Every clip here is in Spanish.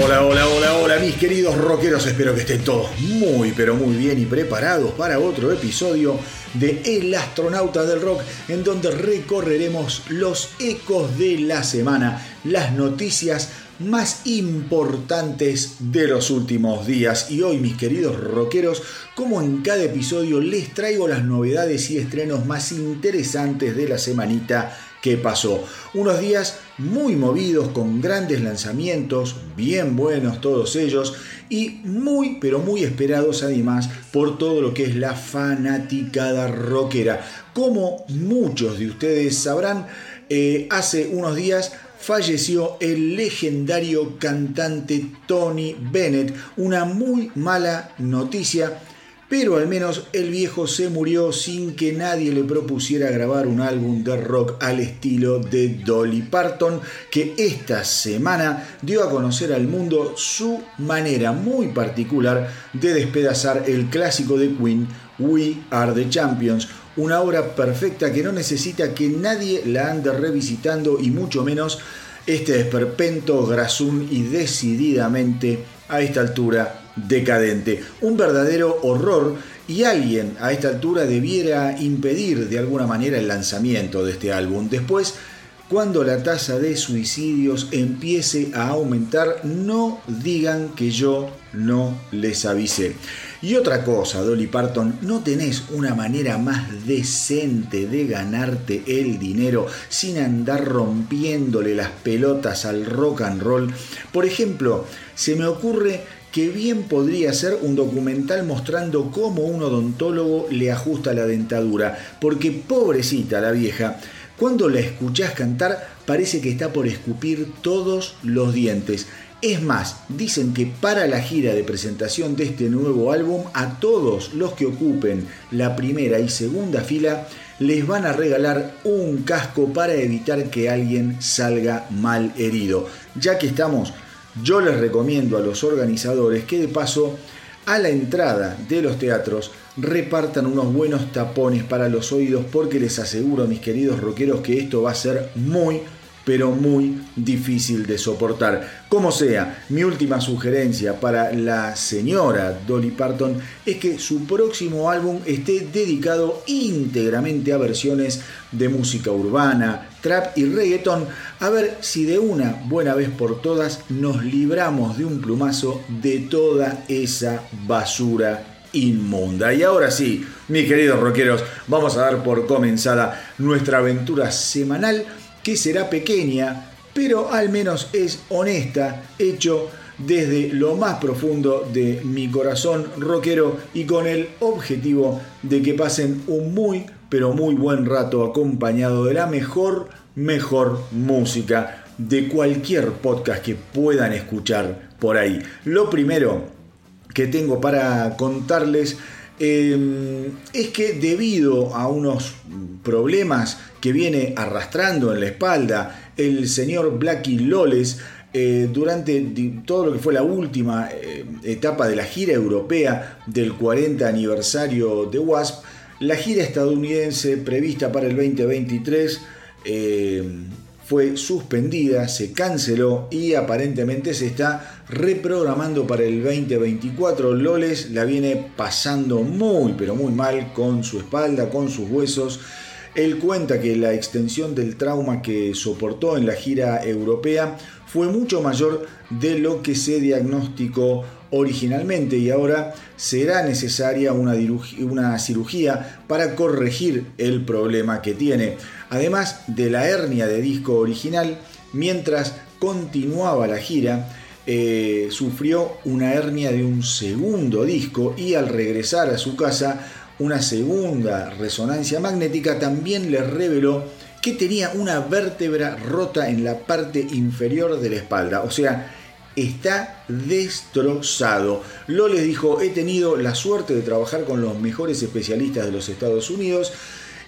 Hola, hola, hola, hola, mis queridos rockeros. Espero que estén todos muy, pero muy bien y preparados para otro episodio de El astronauta del rock, en donde recorreremos los ecos de la semana, las noticias más importantes de los últimos días. Y hoy, mis queridos rockeros, como en cada episodio, les traigo las novedades y estrenos más interesantes de la semanita que pasó. Unos días muy movidos con grandes lanzamientos, bien buenos todos ellos y muy pero muy esperados además por todo lo que es la fanaticada rockera. Como muchos de ustedes sabrán, eh, hace unos días falleció el legendario cantante Tony Bennett, una muy mala noticia pero al menos el viejo se murió sin que nadie le propusiera grabar un álbum de rock al estilo de Dolly Parton, que esta semana dio a conocer al mundo su manera muy particular de despedazar el clásico de Queen, We Are the Champions, una obra perfecta que no necesita que nadie la ande revisitando y mucho menos este desperpento grasún y decididamente a esta altura decadente. Un verdadero horror y alguien a esta altura debiera impedir de alguna manera el lanzamiento de este álbum. Después, cuando la tasa de suicidios empiece a aumentar, no digan que yo no les avisé. Y otra cosa, Dolly Parton, no tenés una manera más decente de ganarte el dinero sin andar rompiéndole las pelotas al rock and roll. Por ejemplo, se me ocurre que bien podría ser un documental mostrando cómo un odontólogo le ajusta la dentadura, porque pobrecita la vieja, cuando la escuchás cantar parece que está por escupir todos los dientes. Es más, dicen que para la gira de presentación de este nuevo álbum, a todos los que ocupen la primera y segunda fila les van a regalar un casco para evitar que alguien salga mal herido. Ya que estamos yo les recomiendo a los organizadores que de paso a la entrada de los teatros repartan unos buenos tapones para los oídos porque les aseguro mis queridos rockeros que esto va a ser muy pero muy difícil de soportar. Como sea, mi última sugerencia para la señora Dolly Parton es que su próximo álbum esté dedicado íntegramente a versiones de música urbana, trap y reggaeton, a ver si de una buena vez por todas nos libramos de un plumazo de toda esa basura inmunda. Y ahora sí, mis queridos rockeros, vamos a dar por comenzada nuestra aventura semanal que será pequeña, pero al menos es honesta, hecho desde lo más profundo de mi corazón rockero y con el objetivo de que pasen un muy, pero muy buen rato acompañado de la mejor, mejor música de cualquier podcast que puedan escuchar por ahí. Lo primero que tengo para contarles Em, es que debido a unos problemas que viene arrastrando en la espalda el señor Blackie Loles, eh, durante todo lo que fue la última eh, etapa de la gira europea del 40 aniversario de Wasp, la gira estadounidense prevista para el 2023 fue suspendida, se canceló y aparentemente se está reprogramando para el 2024. Loles la viene pasando muy pero muy mal con su espalda, con sus huesos. Él cuenta que la extensión del trauma que soportó en la gira europea fue mucho mayor de lo que se diagnosticó originalmente y ahora será necesaria una, una cirugía para corregir el problema que tiene. Además de la hernia de disco original, mientras continuaba la gira, eh, sufrió una hernia de un segundo disco y al regresar a su casa, una segunda resonancia magnética también le reveló que tenía una vértebra rota en la parte inferior de la espalda. O sea, está destrozado. Loles dijo, he tenido la suerte de trabajar con los mejores especialistas de los Estados Unidos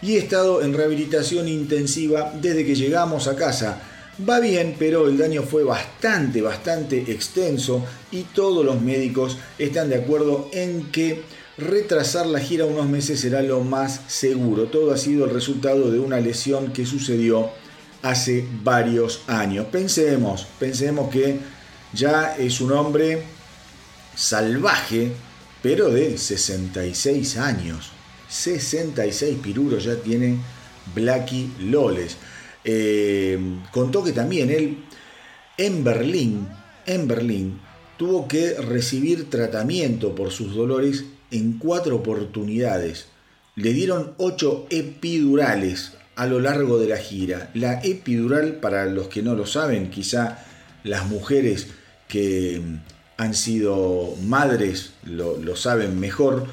y he estado en rehabilitación intensiva desde que llegamos a casa. Va bien, pero el daño fue bastante, bastante extenso y todos los médicos están de acuerdo en que retrasar la gira unos meses será lo más seguro. Todo ha sido el resultado de una lesión que sucedió hace varios años. Pensemos, pensemos que ya es un hombre salvaje, pero de 66 años. 66 piruros ya tiene Blacky Loles. Eh, contó que también él en Berlín, en Berlín, tuvo que recibir tratamiento por sus dolores en cuatro oportunidades. Le dieron ocho epidurales a lo largo de la gira. La epidural, para los que no lo saben, quizá las mujeres que han sido madres lo, saben mejor,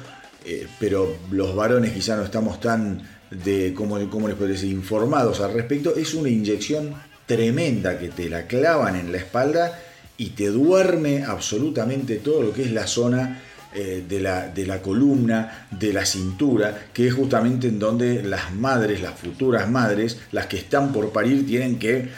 eh, pero los varones quizá no estamos tan de, ¿cómo, cómo les puedo decir?, informados al respecto. Es una inyección tremenda que te la clavan en la espalda y te duerme absolutamente todo lo que es la zona eh, de, la, de, la, columna, de la cintura, que es justamente en donde las madres, las futuras madres, las que están por parir, tienen que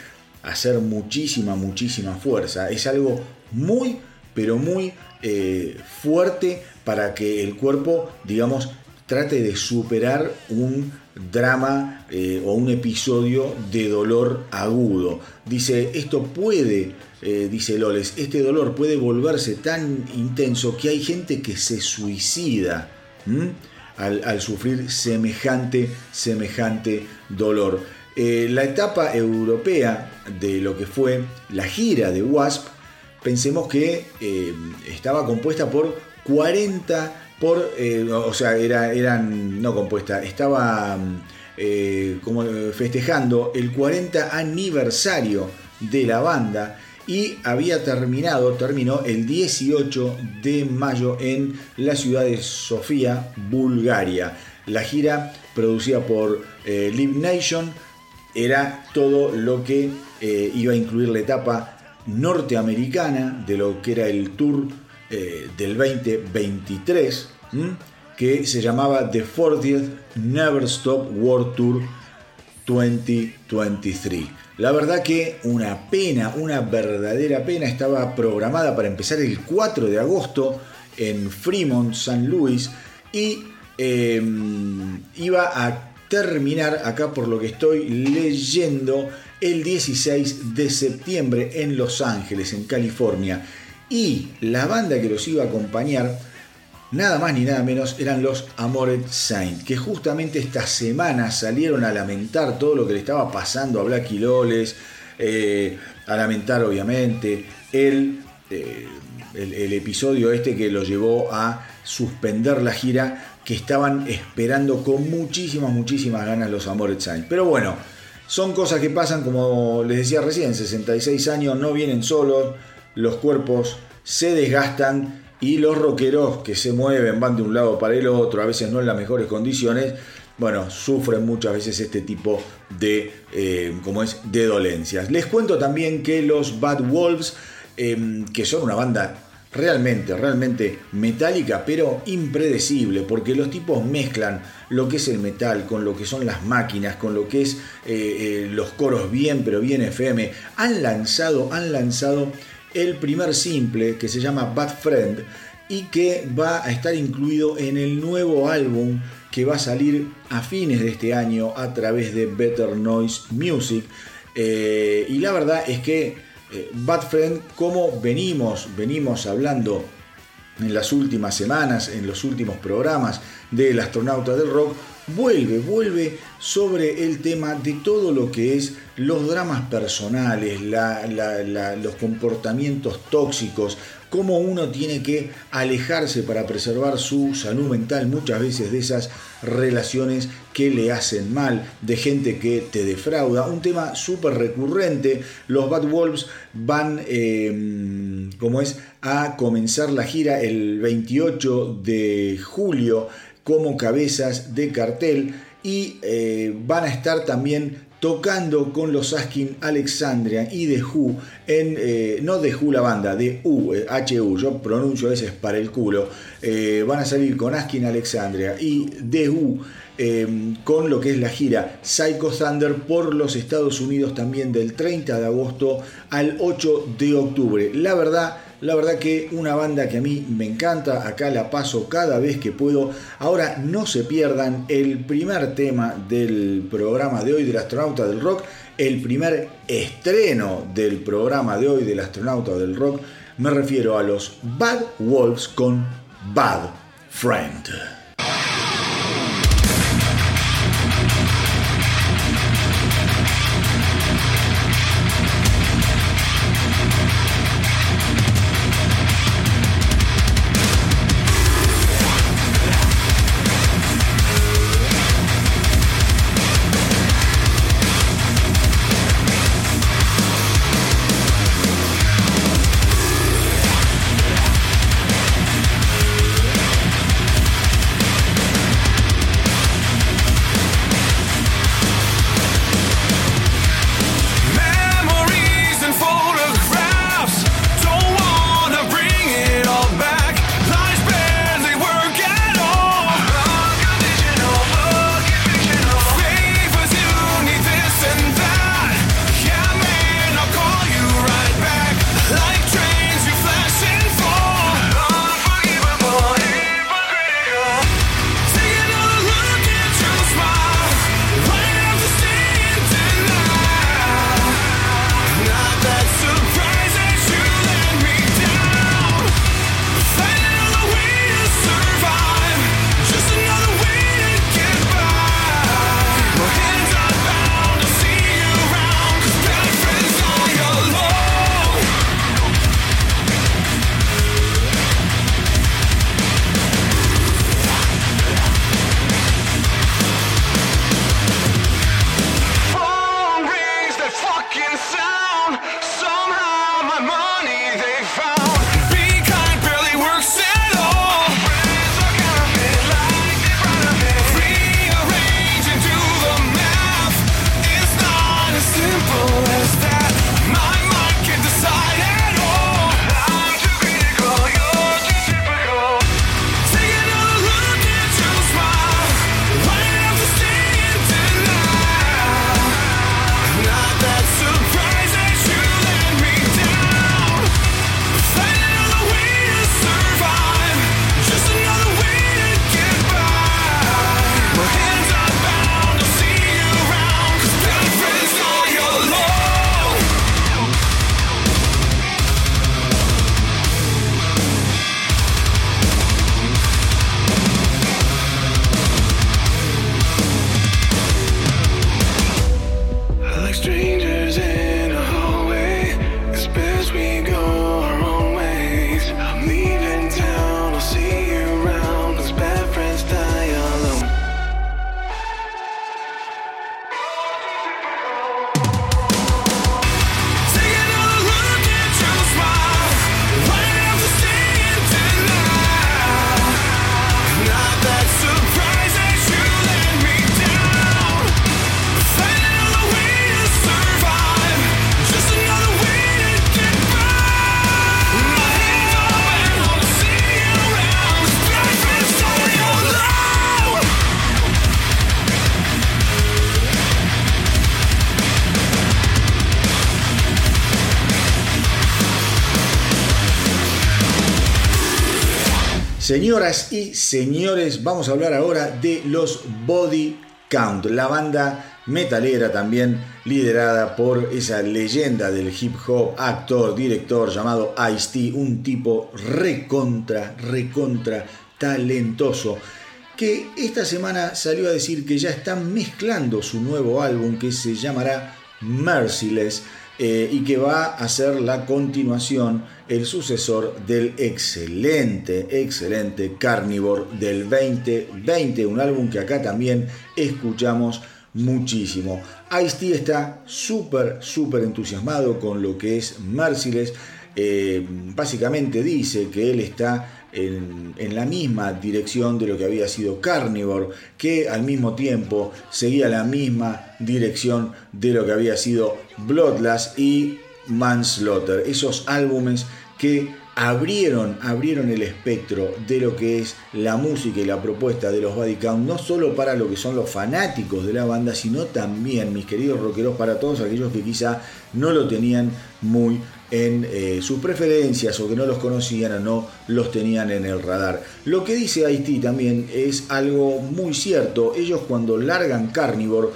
hacer muchísima, muchísima fuerza. Es algo muy, pero muy eh, fuerte para que el cuerpo, digamos, trate de superar un drama eh, o un episodio de dolor agudo. Dice, esto puede, eh, dice Loles, este dolor puede volverse tan intenso que hay gente que se suicida al, sufrir semejante, semejante dolor. Eh, la etapa europea de lo que fue la gira de Wasp, pensemos que estaba compuesta por 40 por, eh, o sea, era, eran, no compuesta, estaba eh, como festejando el 40 aniversario de la banda y había terminado, terminó el 18 de mayo en la ciudad de Sofía, Bulgaria. La gira producida por eh, Live Nation era todo lo que iba a incluir la etapa norteamericana de lo que era el tour eh, del 2023 que se llamaba The 40th Never Stop World Tour 2023. La verdad que una pena, una verdadera pena, estaba programada para empezar el 4 de agosto en Fremont, San Luis, y em, iba a terminar acá por lo que estoy leyendo el 16 de septiembre en Los Ángeles, en California. Y la banda que los iba a acompañar, nada más ni nada menos, eran los Amored Saint, que justamente esta semana salieron a lamentar todo lo que le estaba pasando a Blacky Loles, eh, a lamentar obviamente el, eh, el, el episodio este que lo llevó a suspender la gira que estaban esperando con muchísimas, muchísimas ganas los Amored Saint. Pero bueno, son cosas que pasan, como les decía recién, 66 años no vienen solos los cuerpos se desgastan y los rockeros que se mueven, van de un lado para el otro, a veces no en las mejores condiciones, bueno, sufren muchas veces este tipo de, eh, como es, de dolencias. Les cuento también que los Bad Wolves, em, que son una banda realmente, realmente metálica, pero impredecible, porque los tipos mezclan lo que es el metal con lo que son las máquinas, con lo que es eh, eh, los coros bien, pero bien FM. Han lanzado, han lanzado el primer simple que se llama Bad Friend y que va a estar incluido en el nuevo álbum que va a salir a fines de este año a través de Better Noise Music. Eh, y la verdad es que eh, Bad Friend, como venimos, venimos hablando en las últimas semanas, en los últimos programas del astronauta del rock, vuelve, vuelve sobre el tema de todo lo que es los dramas personales, los comportamientos tóxicos, cómo uno tiene que alejarse para preservar su salud mental muchas veces de esas relaciones que le hacen mal, de gente que te defrauda. Un tema súper recurrente. Los Bad Wolves van, como es, a comenzar la gira el 28 de julio como cabezas de cartel y eh, van a estar también tocando con los Askin Alexandria y The Who, en, eh, no The Who la banda, de U, eh, HU, yo pronuncio a veces para el culo, van a salir con Askin Alexandria y The Who con lo que es la gira Psycho Thunder por los Estados Unidos también del 30 de agosto al 8 de octubre. La verdad La verdad que una banda que a mí me encanta, acá la paso cada vez que puedo. Ahora no se pierdan el primer tema del programa de hoy del astronauta del rock, el primer estreno del programa de hoy del astronauta del rock. Me refiero a los Bad Wolves con Bad Friend. Señoras y señores, vamos a hablar ahora de los Body Count, la banda metalera también liderada por esa leyenda del hip hop, actor, director llamado Ice-T, un tipo recontra, recontra talentoso, que esta semana salió a decir que ya están mezclando su nuevo álbum que se llamará Merciless eh, y que va a ser la continuación, el sucesor del excelente, excelente Carnivore del 2020, un álbum que acá también escuchamos muchísimo. Ice-T está súper, súper entusiasmado con lo que es Merciless. Eh, básicamente dice que él está en, la misma dirección de lo que había sido Carnivore, que al mismo tiempo seguía la misma dirección de lo que había sido Bloodlust y Manslaughter, esos álbumes que abrieron, abrieron el espectro de lo que es la música y la propuesta de los Body no solo para lo que son los fanáticos de la banda, sino también, mis queridos rockeros, para todos aquellos que quizá no lo tenían muy en eh, sus preferencias o que no los conocían o no los tenían en el radar. Lo que dice Haití también es algo muy cierto. Ellos cuando largan Carnivore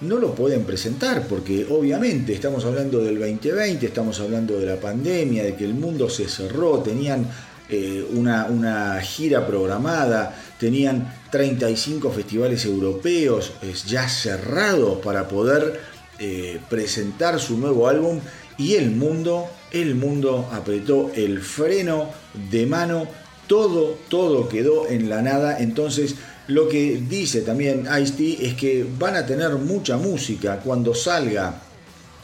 no lo pueden presentar porque obviamente estamos hablando del 2020, estamos hablando de la pandemia, de que el mundo se cerró, tenían eh, una, una, gira programada, tenían 35 festivales europeos ya cerrados para poder eh, presentar su nuevo álbum y el mundo, el mundo apretó el freno de mano, todo, todo quedó en la nada, entonces lo que dice también Ice-T es que van a tener mucha música cuando salga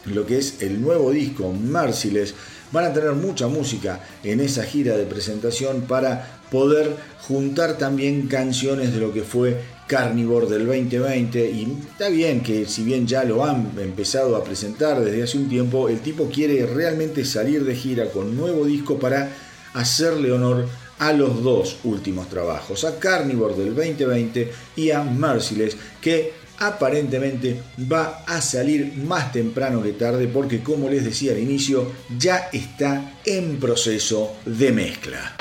lo que es el nuevo disco Merciless. Van a tener mucha música en esa gira de presentación para poder juntar también canciones de lo que fue Carnivore del 2020 y está bien que si bien ya lo han empezado a presentar desde hace un tiempo, el tipo quiere realmente salir de gira con nuevo disco para hacerle honor a los dos últimos trabajos, a Carnivore del 2020 y a Merciless, que aparentemente va a salir más temprano que tarde porque como les decía al inicio, ya está en proceso de mezcla.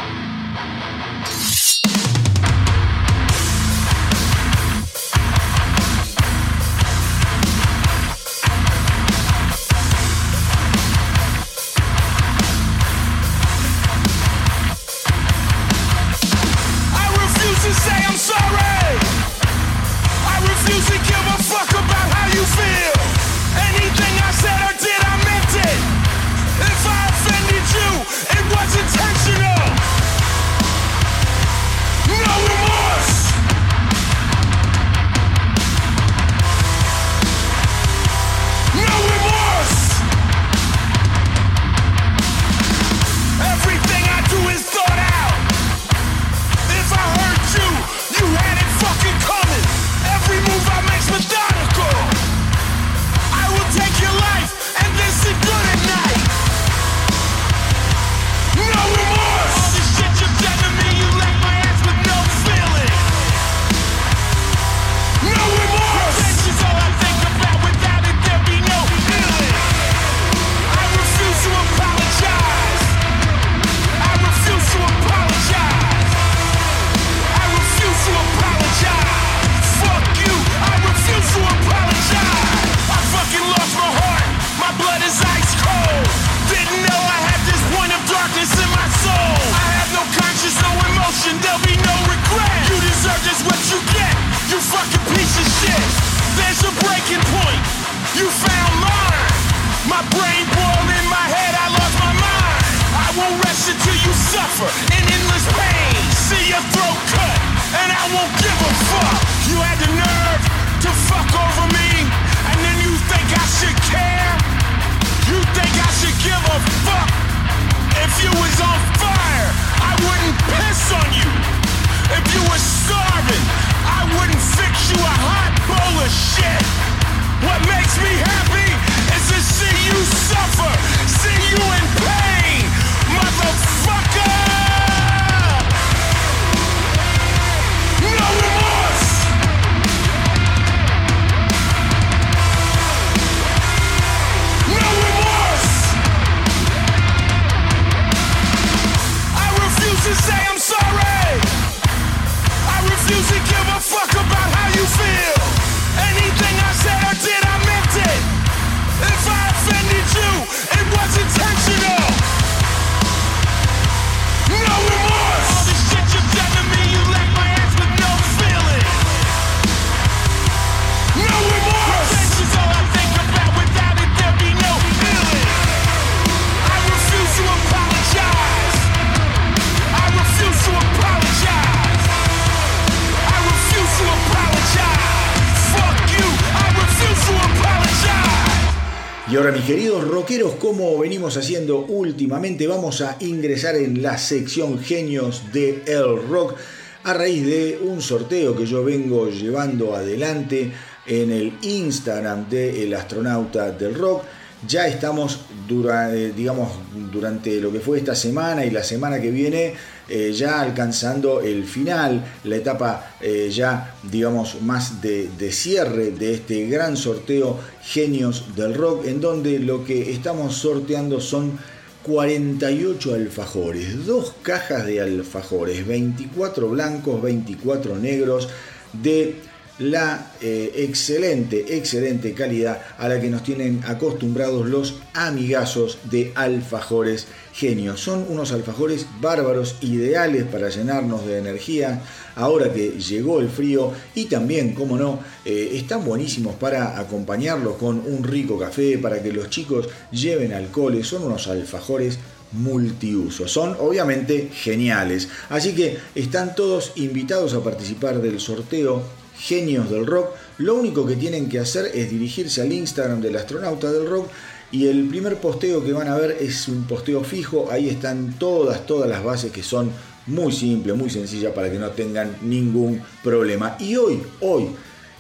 Queridos rockeros, como venimos haciendo últimamente, vamos a ingresar en la sección genios de El Rock a raíz de un sorteo que yo vengo llevando adelante en el Instagram de El Astronauta del Rock. Ya estamos eh, digamos, durante lo que fue esta semana y la semana que viene eh, ya alcanzando el final, la etapa eh, ya, digamos, más de, cierre de este gran sorteo Genios del Rock, en donde lo que estamos sorteando son 48 alfajores, dos cajas de alfajores, 24 blancos, 24 negros, de la eh, excelente, excelente calidad a la que nos tienen acostumbrados los amigazos de alfajores genios. Son unos alfajores bárbaros, ideales para llenarnos de energía ahora que llegó el frío y también, como no, eh, están buenísimos para acompañarlos con un rico café, para que los chicos lleven alcoholes. Son unos alfajores multiuso. Son obviamente geniales. Así que están todos invitados a participar del sorteo genios del rock, lo único que tienen que hacer es dirigirse al Instagram del astronauta del rock y el primer posteo que van a ver es un posteo fijo, ahí están todas, todas las bases que son muy simples, muy sencillas para que no tengan ningún problema. Y hoy, hoy,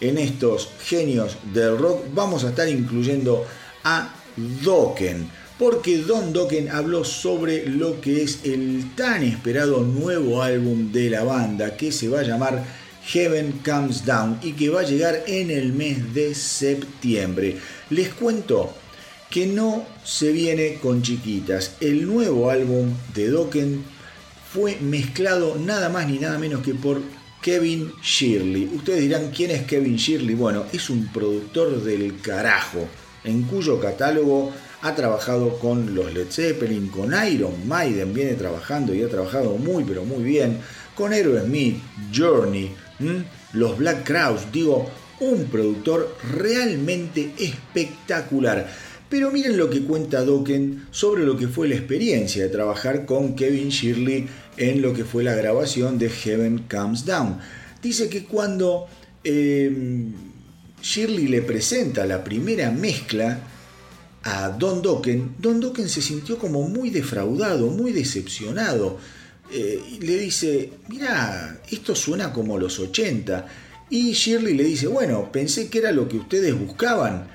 en estos genios del rock vamos a estar incluyendo a Dokken, porque Don Dokken habló sobre lo que es el tan esperado nuevo álbum de la banda que se va a llamar Heaven Comes Down y que va a llegar en el mes de septiembre. Les cuento que no se viene con chiquitas. El nuevo álbum de Dokken fue mezclado nada más ni nada menos que por Kevin Shirley. Ustedes dirán, ¿quién es Kevin Shirley? Bueno, es un productor del carajo, en cuyo catálogo ha trabajado con los Led Zeppelin, con Iron Maiden, viene trabajando y ha trabajado muy pero muy bien, con Aerosmith, Journey, los Black Crowes, digo, un productor realmente espectacular. Pero miren lo que cuenta Dokken sobre lo que fue la experiencia de trabajar con Kevin Shirley en lo que fue la grabación de Heaven Comes Down. Dice que cuando em, Shirley le presenta la primera mezcla a Don Dokken, Don Dokken se sintió como muy defraudado, muy decepcionado eh, le dice, mira, esto suena como los 80. Y Shirley le dice, bueno, pensé que era lo que ustedes buscaban,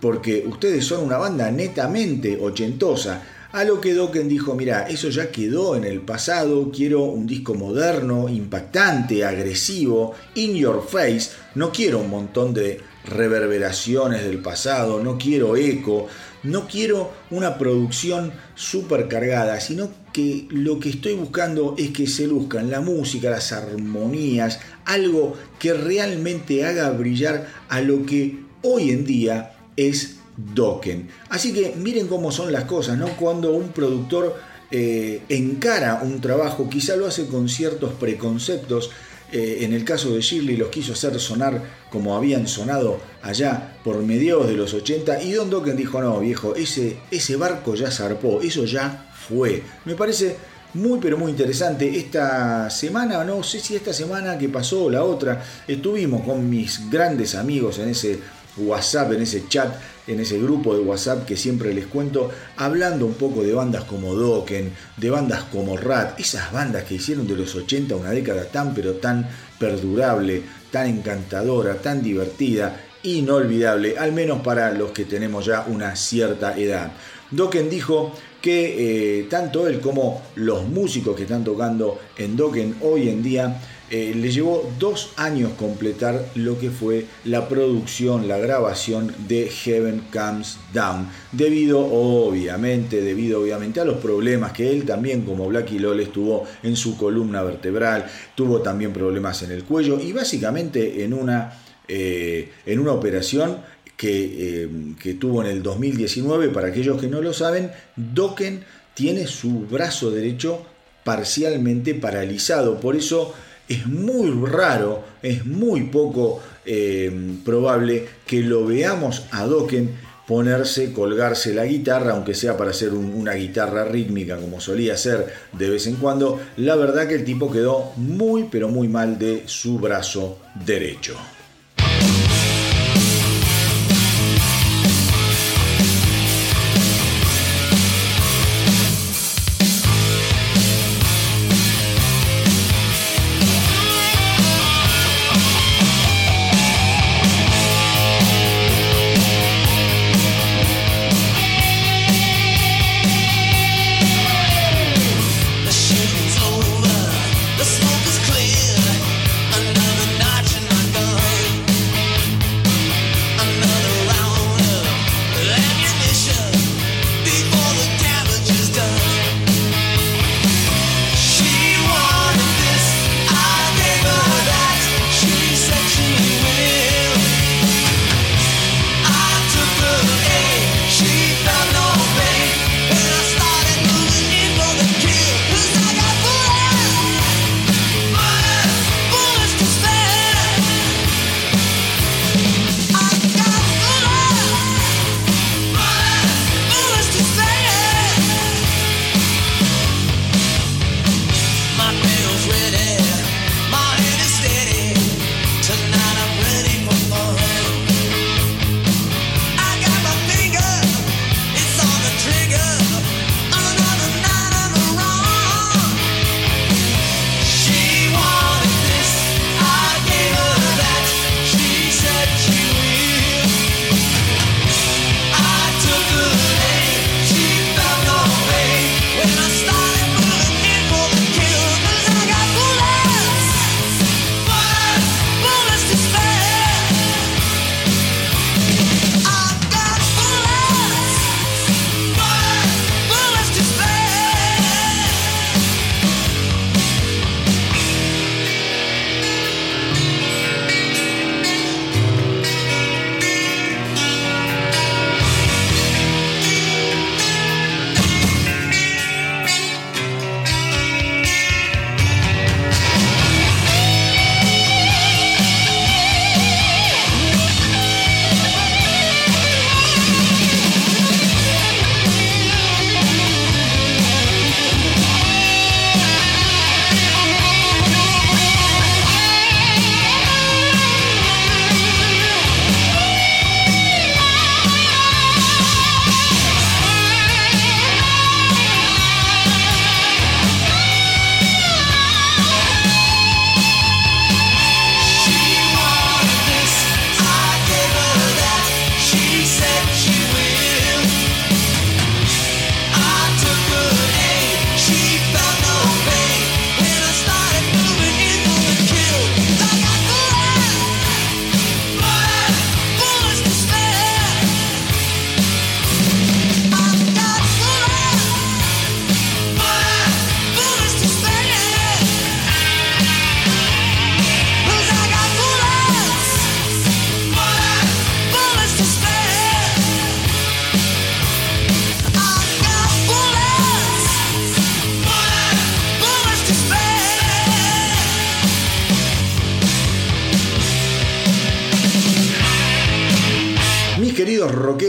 porque ustedes son una banda netamente ochentosa. A lo que Dokken dijo, mira, eso ya quedó en el pasado, quiero un disco moderno, impactante, agresivo, in your face, no quiero un montón de reverberaciones del pasado, no quiero eco, no quiero una producción súper cargada, sino que lo que estoy buscando es que se luzcan la música, las armonías, algo que realmente haga brillar a lo que hoy en día es Dokken. Así que miren cómo son las cosas, ¿no? Cuando un productor eh, encara un trabajo, quizá lo hace con ciertos preconceptos, eh, en el caso de Shirley los quiso hacer sonar como habían sonado allá por mediados de los 80 y Don Dokken dijo, no viejo, ese, ese barco ya zarpó, eso ya fue. Me parece muy pero muy interesante. Esta semana, no sé si esta semana que pasó o la otra, estuvimos con mis grandes amigos en ese WhatsApp, en ese chat, en ese grupo de WhatsApp que siempre les cuento, hablando un poco de bandas como Dokken, de bandas como Rat, esas bandas que hicieron de los 80 una década tan pero tan perdurable, tan encantadora, tan divertida, inolvidable, al menos para los que tenemos ya una cierta edad. Dokken dijo que eh, tanto él como los músicos que están tocando en Dokken hoy en día eh, le llevó dos años completar lo que fue la producción, la grabación de Heaven Comes Down, debido obviamente, debido obviamente a los problemas que él también como Blackie Lawless tuvo en su columna vertebral, tuvo también problemas en el cuello y básicamente en una, eh, en una operación que, eh, que, tuvo en el 2019, para aquellos que no lo saben, Dokken tiene su brazo derecho parcialmente paralizado, por eso es muy raro, es muy poco eh, probable que lo veamos a Dokken ponerse, colgarse la guitarra, aunque sea para hacer una guitarra rítmica como solía ser de vez en cuando. La verdad que el tipo quedó muy pero muy mal de su brazo derecho.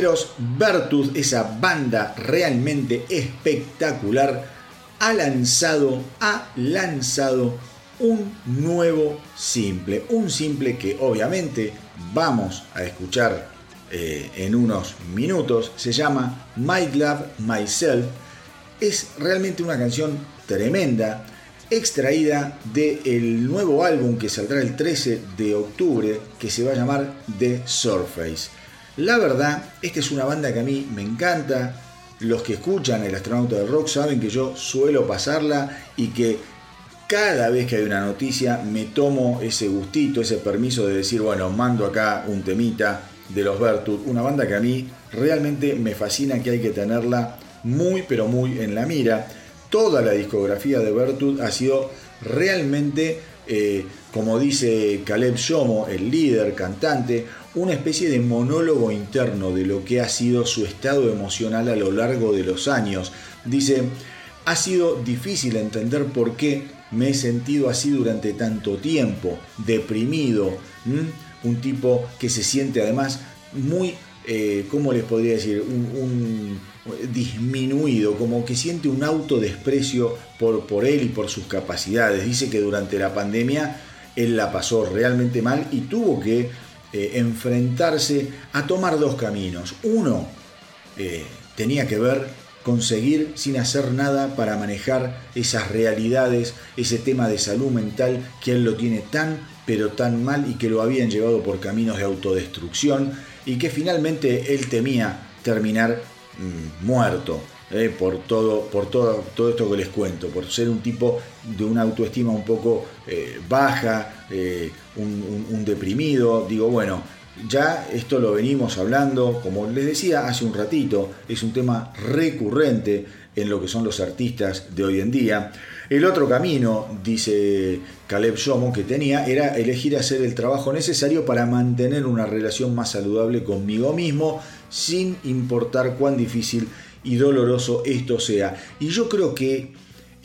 Rockeros, esa banda realmente espectacular, ha lanzado, ha lanzado un nuevo simple. Un simple que obviamente vamos a escuchar eh, en unos minutos. Se llama My Love Myself. Es realmente una canción tremenda extraída del nuevo álbum que saldrá el 13 de octubre, que se va a llamar The Surface. La verdad, esta es una banda que a mí me encanta. Los que escuchan El astronauta del rock saben que yo suelo pasarla y que cada vez que hay una noticia me tomo ese gustito, ese permiso de decir, bueno, mando acá un temita de los Vertus, una banda que a mí realmente me fascina, que hay que tenerla muy pero muy en la mira toda la discografía de Bertut ha sido realmente, eh, como dice Caleb Shomo, el líder, cantante, una especie de monólogo interno de lo que ha sido su estado emocional a lo largo de los años. Dice, ha sido difícil entender por qué me he sentido así durante tanto tiempo, deprimido, un tipo que se siente además muy, eh, ¿cómo les podría decir? un disminuido, como que siente un autodesprecio por, por él y por sus capacidades. Dice que durante la pandemia él la pasó realmente mal y tuvo que eh, enfrentarse a tomar dos caminos. Uno eh, tenía que ver con seguir sin hacer nada para manejar esas realidades, ese tema de salud mental que él lo tiene tan pero tan mal y que lo habían llevado por caminos de autodestrucción y que finalmente él temía terminar Mm, muerto. Eh, por, todo, por todo, todo esto que les cuento, por ser un tipo de una autoestima un poco baja, un, deprimido, digo, bueno, ya esto lo venimos hablando, como les decía hace un ratito, es un tema recurrente en lo que son los artistas de hoy en día. El otro camino, dice Caleb Shomo, que tenía era elegir hacer el trabajo necesario para mantener una relación más saludable conmigo mismo sin importar cuán difícil y doloroso esto sea. Y yo creo que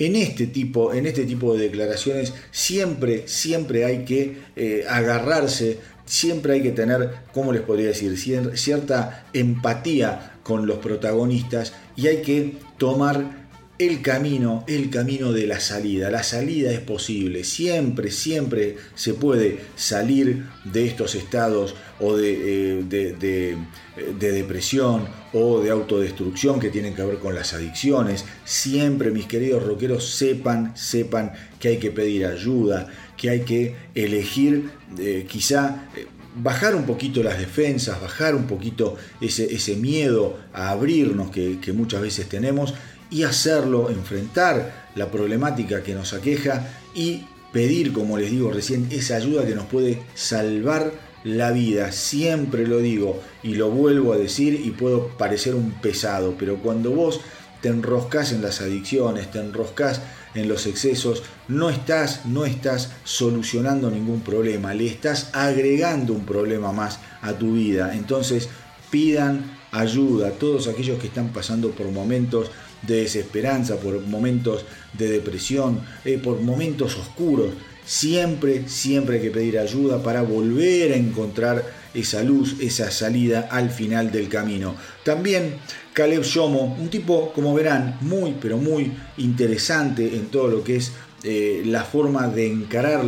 en este tipo, en este tipo de declaraciones siempre, siempre hay que eh, agarrarse, siempre hay que tener, ¿cómo les podría decir?, cierta empatía con los protagonistas y hay que tomar el camino, el camino de la salida. La salida es posible, siempre, siempre se puede salir de estos estados o de, eh, de, depresión o de autodestrucción que tienen que ver con las adicciones. Siempre, mis queridos rockeros, sepan, sepan que hay que pedir ayuda, que hay que elegir eh, quizá... Eh, bajar un poquito las defensas, bajar un poquito ese, ese miedo a abrirnos que, que muchas veces tenemos y hacerlo, enfrentar la problemática que nos aqueja y pedir, como les digo recién, esa ayuda que nos puede salvar la vida. Siempre lo digo y lo vuelvo a decir y puedo parecer un pesado, pero cuando vos te enroscas en las adicciones, te enroscas en los excesos, no estás, no estás solucionando ningún problema, le estás agregando un problema más a tu vida. Entonces, pidan ayuda a todos aquellos que están pasando por momentos de desesperanza, por momentos de depresión, eh, por momentos oscuros. Siempre, siempre hay que pedir ayuda para volver a encontrar esa luz, esa salida al final del camino. También Caleb Shomo, un tipo, como verán, muy, pero muy interesante en todo lo que es eh, la forma de encarar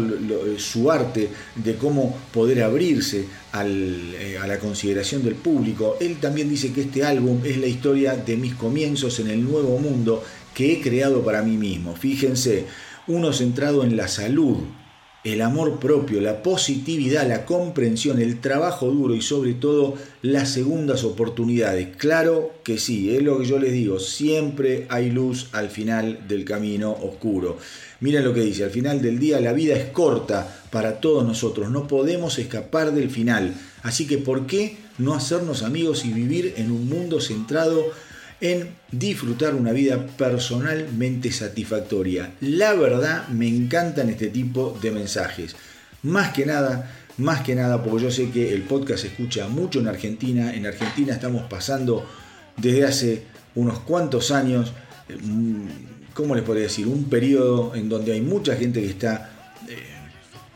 su arte, de cómo poder abrirse eh, a la consideración del público. Él también dice que este álbum es la historia de mis comienzos en el nuevo mundo que he creado para mí mismo. Fíjense, uno centrado en la salud, el amor propio, la positividad, la comprensión, el trabajo duro y sobre todo las segundas oportunidades. Claro que sí, es lo que yo les digo, siempre hay luz al final del camino oscuro. Miren lo que dice, al final del día la vida es corta para todos nosotros, no podemos escapar del final. Así que ¿por qué no hacernos amigos y vivir en un mundo centrado en disfrutar una vida personalmente satisfactoria. La verdad, me encantan este tipo de mensajes. Más que nada, más que nada, porque yo sé que el podcast se escucha mucho en Argentina. En Argentina estamos pasando desde hace unos cuantos años, mm, ¿cómo les podría decir? Un periodo en donde hay mucha gente que está eh,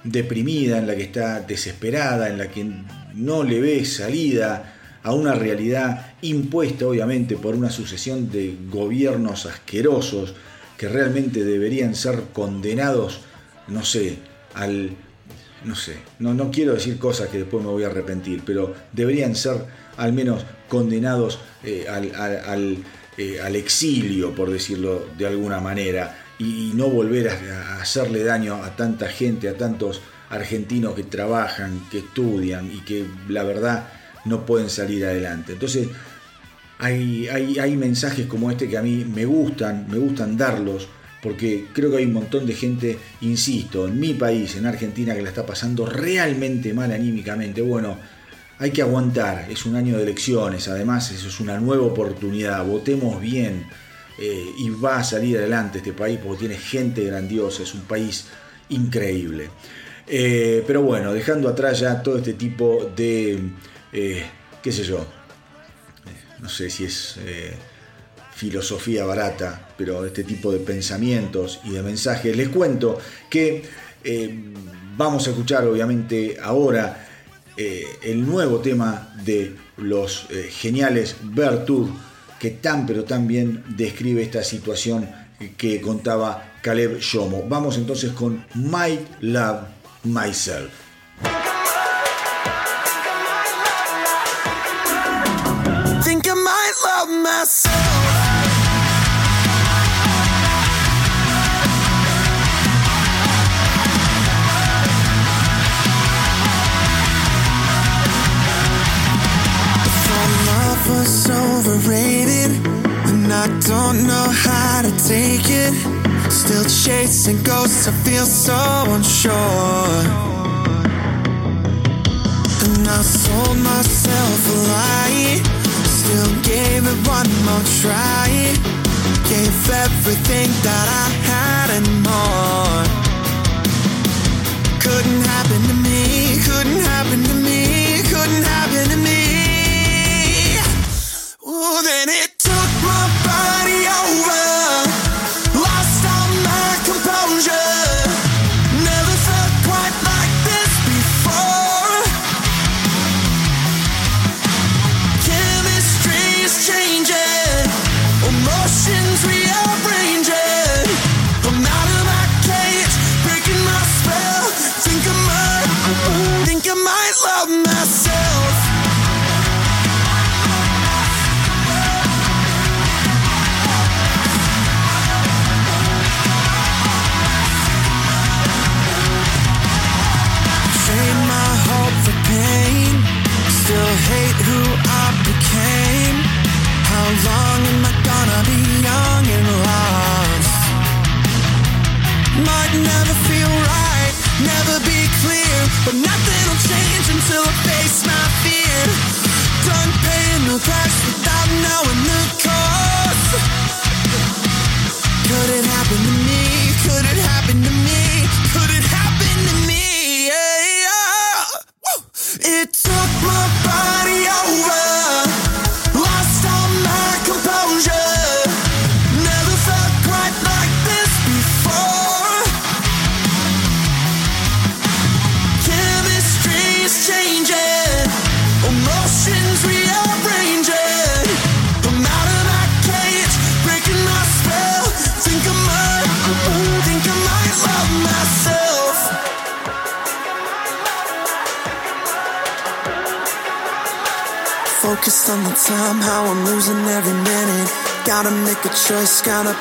deprimida, en la que está desesperada, en la que no le ve salida a una realidad impuesta obviamente por una sucesión de gobiernos asquerosos que realmente deberían ser condenados, no sé, al... No sé, no, no quiero decir cosas que después me voy a arrepentir, pero deberían ser al menos condenados eh, al, eh, al, exilio, por decirlo de alguna manera, y, no volver a, hacerle daño a tanta gente, a tantos argentinos que trabajan, que estudian y que la verdad no pueden salir adelante. Entonces, hay, hay, hay, mensajes como este que a mí me gustan, me gustan darlos, porque creo que hay un montón de gente, insisto, en mi país, en Argentina, que la está pasando realmente mal anímicamente. Bueno, hay que aguantar, es un año de elecciones, además eso es una nueva oportunidad, votemos bien eh, y va a salir adelante este país porque tiene gente grandiosa, es un país increíble. Eh, pero bueno, dejando atrás ya todo este tipo de, eh, qué sé yo, no sé si es filosofía barata, pero este tipo de pensamientos y de mensajes, les cuento que vamos a escuchar obviamente ahora el nuevo tema de los geniales Bertur que tan pero tan bien describe esta situación que contaba Caleb Shomo. Vamos entonces con My Love Myself. Chasing ghosts, I feel so unsure. And I sold myself a lie, still gave it one more try. Gave everything that I had and more. Couldn't happen to me, couldn't happen to me, couldn't happen to me. then it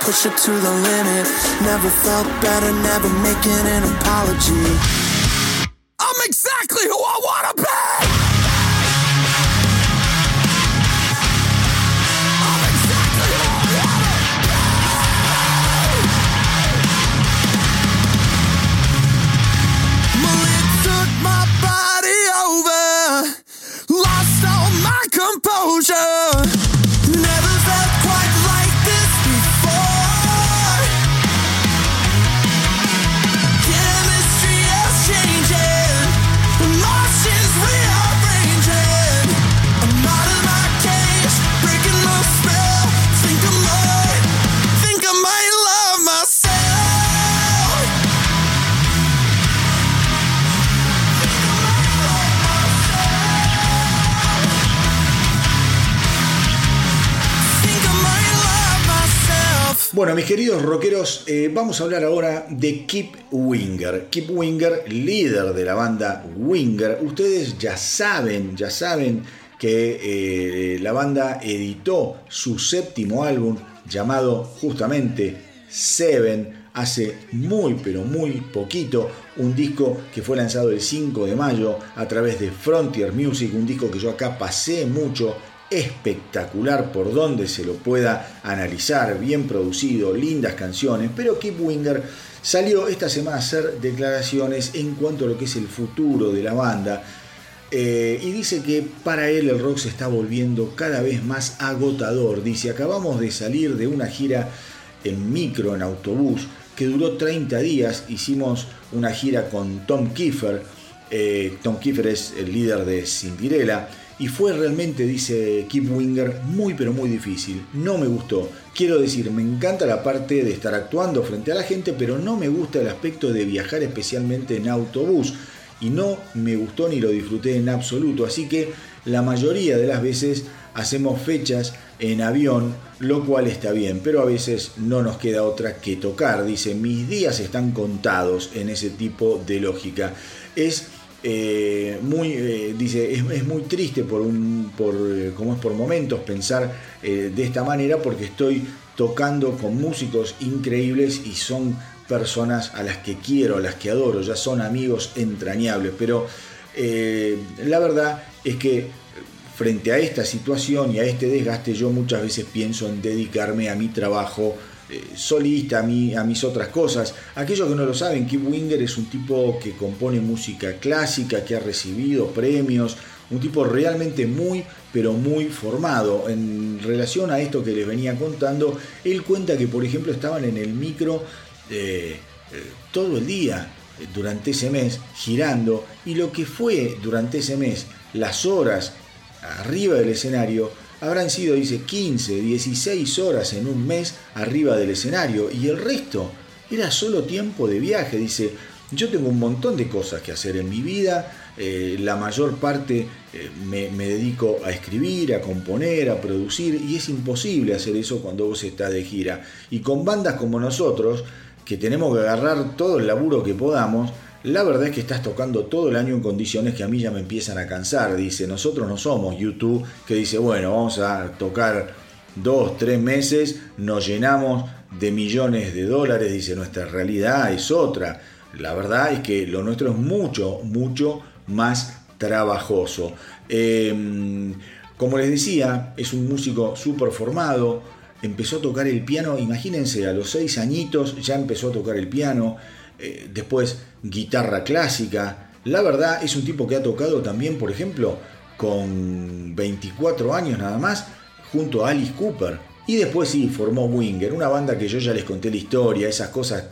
push it to the limit. Never felt better, never making an apology. Mis queridos rockeros, eh, vamos a hablar ahora de Kip Winger. Kip Winger, líder de la banda Winger. Ustedes ya saben, ya saben que eh, la banda editó su séptimo álbum llamado justamente Seven hace muy pero muy poquito, un disco que fue lanzado el 5 de mayo a través de Frontier Music, un disco que yo acá pasé mucho, espectacular por donde se lo pueda analizar, bien producido, lindas canciones, pero Keep Winger salió esta semana a hacer declaraciones en cuanto a lo que es el futuro de la banda. Eh, y dice que para él el rock se está volviendo cada vez más agotador. Dice, acabamos de salir de una gira en micro, en autobús, que duró 30 días. Hicimos una gira con Tom Kiefer. Eh, Tom Kiefer es el líder de Cinderella y fue realmente, dice Kip Winger, muy pero muy difícil. No me gustó. Quiero decir, me encanta la parte de estar actuando frente a la gente, pero no me gusta el aspecto de viajar especialmente en autobús. Y no me gustó ni lo disfruté en absoluto. Así que la mayoría de las veces hacemos fechas en avión, lo cual está bien, pero a veces no nos queda otra que tocar. Dice, mis días están contados en ese tipo de lógica. Es eh, muy, eh, dice, es, muy triste por un, por, eh, como es por momentos pensar de esta manera porque estoy tocando con músicos increíbles y son personas a las que quiero, a las que adoro, ya son amigos entrañables, pero la verdad es que frente a esta situación y a este desgaste yo muchas veces pienso en dedicarme a mi trabajo eh, solista, a, a mis otras cosas. Aquellos que no lo saben, Kip Winger es un tipo que compone música clásica, que ha recibido premios, un tipo realmente muy, pero muy formado. En relación a esto que les venía contando, él cuenta que, por ejemplo, estaban en el micro eh, eh, todo el día durante ese mes girando y lo que fue durante ese mes las horas arriba del escenario habrán sido, dice, 15, 16 horas en un mes arriba del escenario y el resto era solo tiempo de viaje. Dice, yo tengo un montón de cosas que hacer en mi vida, eh, la mayor parte eh, me, me, dedico a escribir, a componer, a producir y es imposible hacer eso cuando vos estás de gira. Y con bandas como nosotros, que tenemos que agarrar todo el laburo que podamos, la verdad es que estás tocando todo el año en condiciones que a mí ya me empiezan a cansar. Dice, nosotros no somos YouTube que dice, bueno, vamos a tocar dos, tres meses, nos llenamos de millones de dólares. Dice, nuestra realidad es otra. La verdad es que lo nuestro es mucho, mucho más trabajoso. Em, como les decía, es un músico súper formado. Empezó a tocar el piano, imagínense, a los seis añitos ya empezó a tocar el piano. Eh, después guitarra clásica. La verdad es un tipo que ha tocado también, por ejemplo, con 24 años nada más, junto a Alice Cooper. Y después sí, formó Winger, una banda que yo ya les conté la historia, esas cosas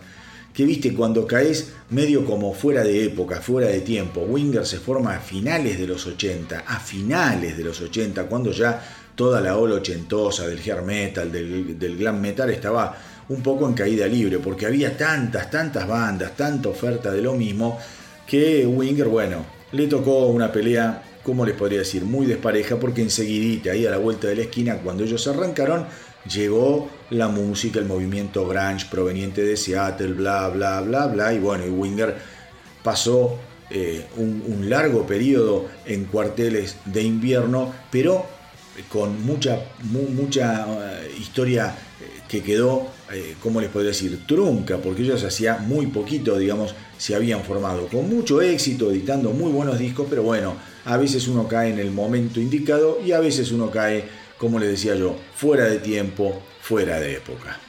que viste cuando caes medio como fuera de época, fuera de tiempo. Winger se forma a finales de los 80, a finales de los 80, cuando ya toda la ola ochentosa del hair metal, del, del glam metal estaba un poco en caída libre, porque había tantas, tantas bandas, tanta oferta de lo mismo, que Winger, bueno, le tocó una pelea, como les podría decir? Muy despareja, porque enseguidita, ahí a la vuelta de la esquina, cuando ellos arrancaron, llegó la música, el movimiento grunge proveniente de Seattle, bla, bla, bla, bla, y bueno, y Winger pasó eh, un, largo periodo en cuarteles de invierno, pero con mucha, mucha eh, historia que quedó, eh, ¿cómo les podría decir?, trunca, porque ellos hacía muy poquito, digamos, se habían formado, con mucho éxito, editando muy buenos discos, pero bueno, a veces uno cae en el momento indicado y a veces uno cae, como les decía yo, fuera de tiempo, fuera de época.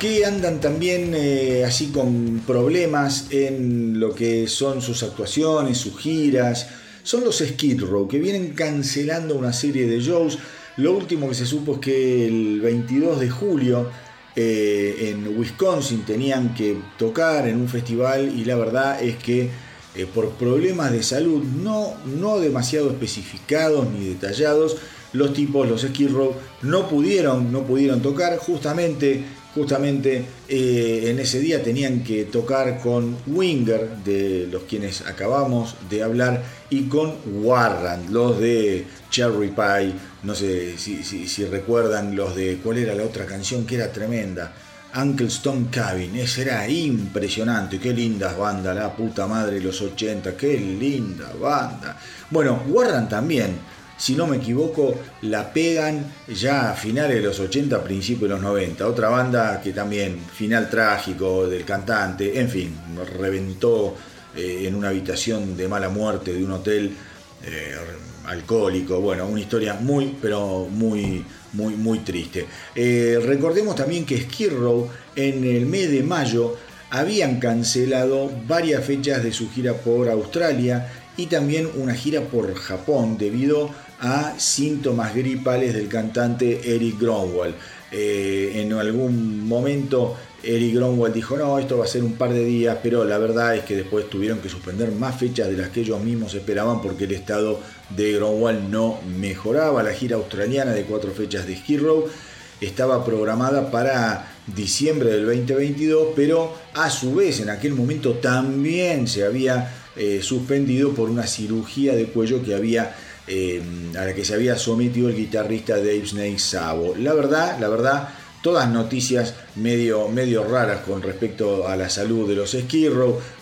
Que andan también eh, así con problemas en lo que son sus actuaciones, sus giras, son los Skid Row, que vienen cancelando una serie de shows. Lo último que se supo es que el 22 de julio eh, en Wisconsin tenían que tocar en un festival y la verdad es que eh, por problemas de salud no, no demasiado especificados ni detallados, los tipos, los Skid Row, no pudieron, no pudieron tocar justamente justamente eh, en ese día tenían que tocar con Winger, de los quienes acabamos de hablar, y con Warrant, los de Cherry Pie, no sé si, recuerdan los de cuál era la otra canción que era tremenda. Uncle Stone Cabin, esa era impresionante, qué lindas bandas, la puta madre los 80, qué linda banda. Bueno, Warrant también, si no me equivoco, la pegan ya a finales de los 80, principios de los 90. Otra banda que también, final trágico del cantante, en fin, reventó eh, en una habitación de mala muerte de un hotel eh, alcohólico. Bueno, una historia muy, pero muy, muy, muy triste. Eh, recordemos también que Skid Row en el mes de mayo habían cancelado varias fechas de su gira por Australia y también una gira por Japón debido a síntomas gripales del cantante Eric Gronwall. Eh, en algún momento Eric Gronwall dijo, no, esto va a ser un par de días, pero la verdad es que después tuvieron que suspender más fechas de las que ellos mismos esperaban porque el estado de Gronwall no mejoraba. La gira australiana de cuatro fechas de Hero estaba programada para diciembre del 2022, pero a su vez en aquel momento también se había eh, suspendido por una cirugía de cuello que había eh, a la que se había sometido el guitarrista Dave Snake Sabo. La verdad, la verdad, todas noticias medio, medio raras con respecto a la salud de los Skid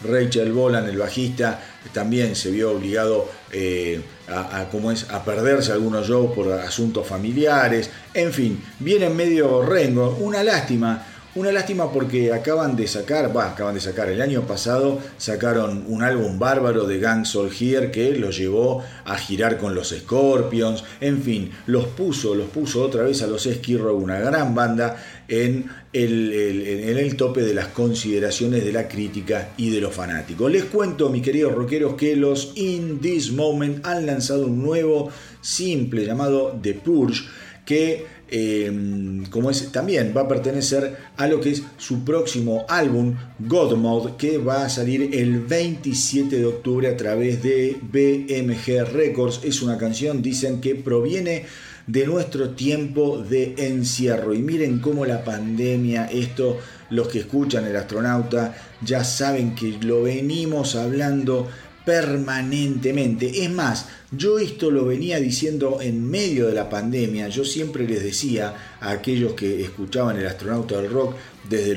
Rachel Bolan, el bajista, también se vio obligado eh, a, es, a perderse algunos shows por asuntos familiares. En fin, viene medio rengo. Una lástima una lástima porque acaban de sacar, va, acaban de sacar, el año pasado sacaron un álbum bárbaro de Gang Soul Here que los llevó a girar con los Scorpions, en fin, los puso, los puso otra vez a los Skid una gran banda, en el, en el tope de las consideraciones de la crítica y de los fanáticos. Les cuento, mis queridos rockeros, que los In This Moment han lanzado un nuevo simple llamado The Purge que Em, como es, también va a pertenecer a lo que es su próximo álbum, God Mode, que va a salir el 27 de octubre a través de BMG Records. Es una canción, dicen que proviene de nuestro tiempo de encierro. Y miren cómo la pandemia, esto los que escuchan el astronauta ya saben que lo venimos hablando permanentemente. Es más, yo esto lo venía diciendo en medio de la pandemia. Yo siempre les decía a aquellos que escuchaban el astronauta del rock desde,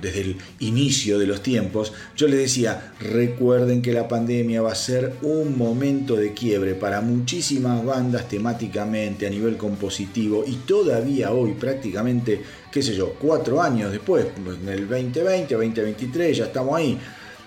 desde el inicio de los tiempos, yo les decía, recuerden que la pandemia va a ser un momento de quiebre para muchísimas bandas temáticamente, a nivel compositivo, y todavía hoy prácticamente, qué sé yo, cuatro años después, en el 2020, 2023, ya estamos ahí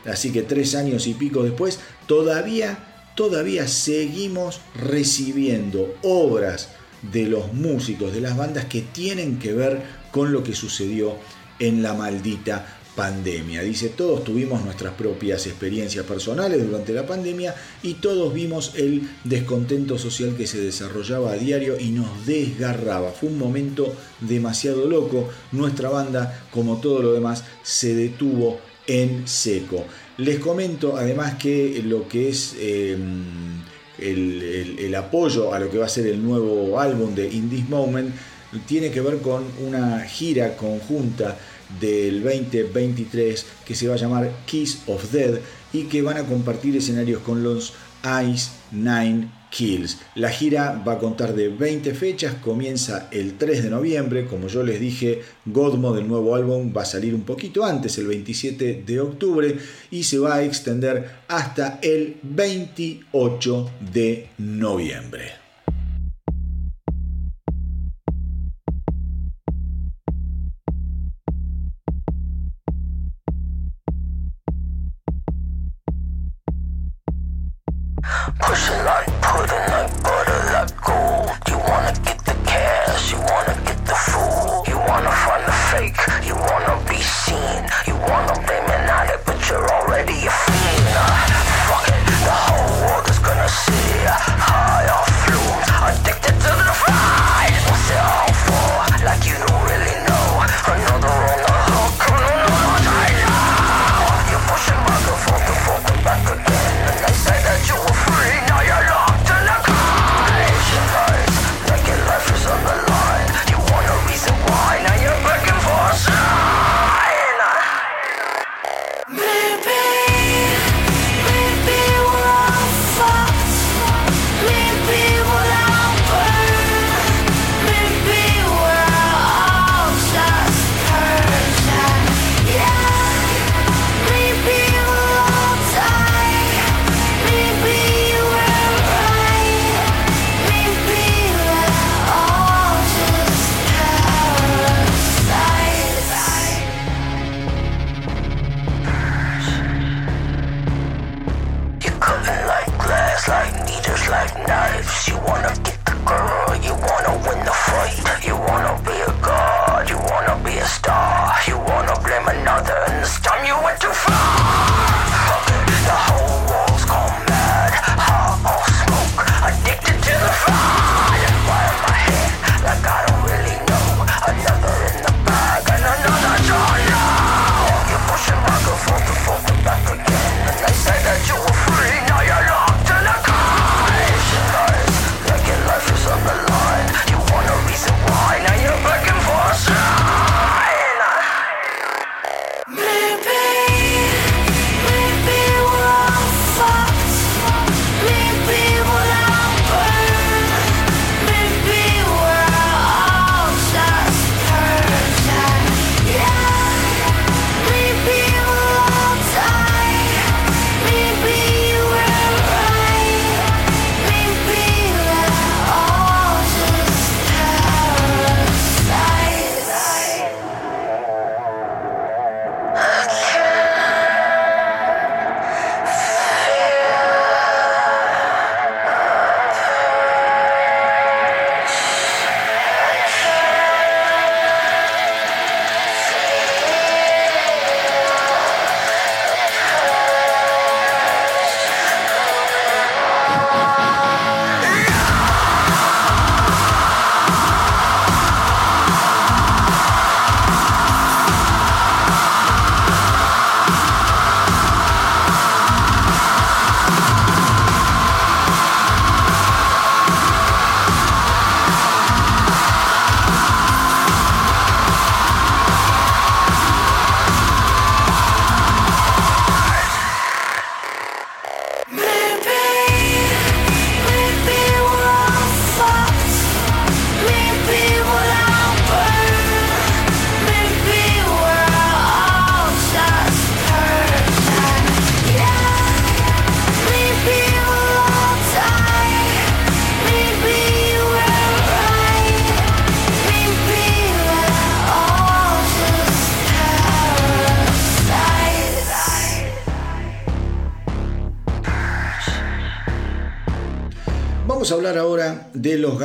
Así que tres años y pico después, todavía, todavía seguimos recibiendo obras de los músicos, de las bandas que tienen que ver con lo que sucedió en la maldita pandemia. Dice, todos tuvimos nuestras propias experiencias personales durante la pandemia y todos vimos el descontento social que se desarrollaba a diario y nos desgarraba. Fue un momento demasiado loco. Nuestra banda, como todo lo demás, se detuvo en seco. Les comento además que lo que es em, el, apoyo a lo que va a ser el nuevo álbum de In This Moment tiene que ver con una gira conjunta del 2023 que se va a llamar Kiss of Dead y que van a compartir escenarios con los Ice Nine Kills. La gira va a contar de 20 fechas, comienza el 3 de noviembre, como yo les dije, Godmo del nuevo álbum va a salir un poquito antes, el 27 de octubre, y se va a extender hasta el 28 de noviembre. You wanna get the cash, you wanna get the fool. You wanna find the fake, you wanna be seen.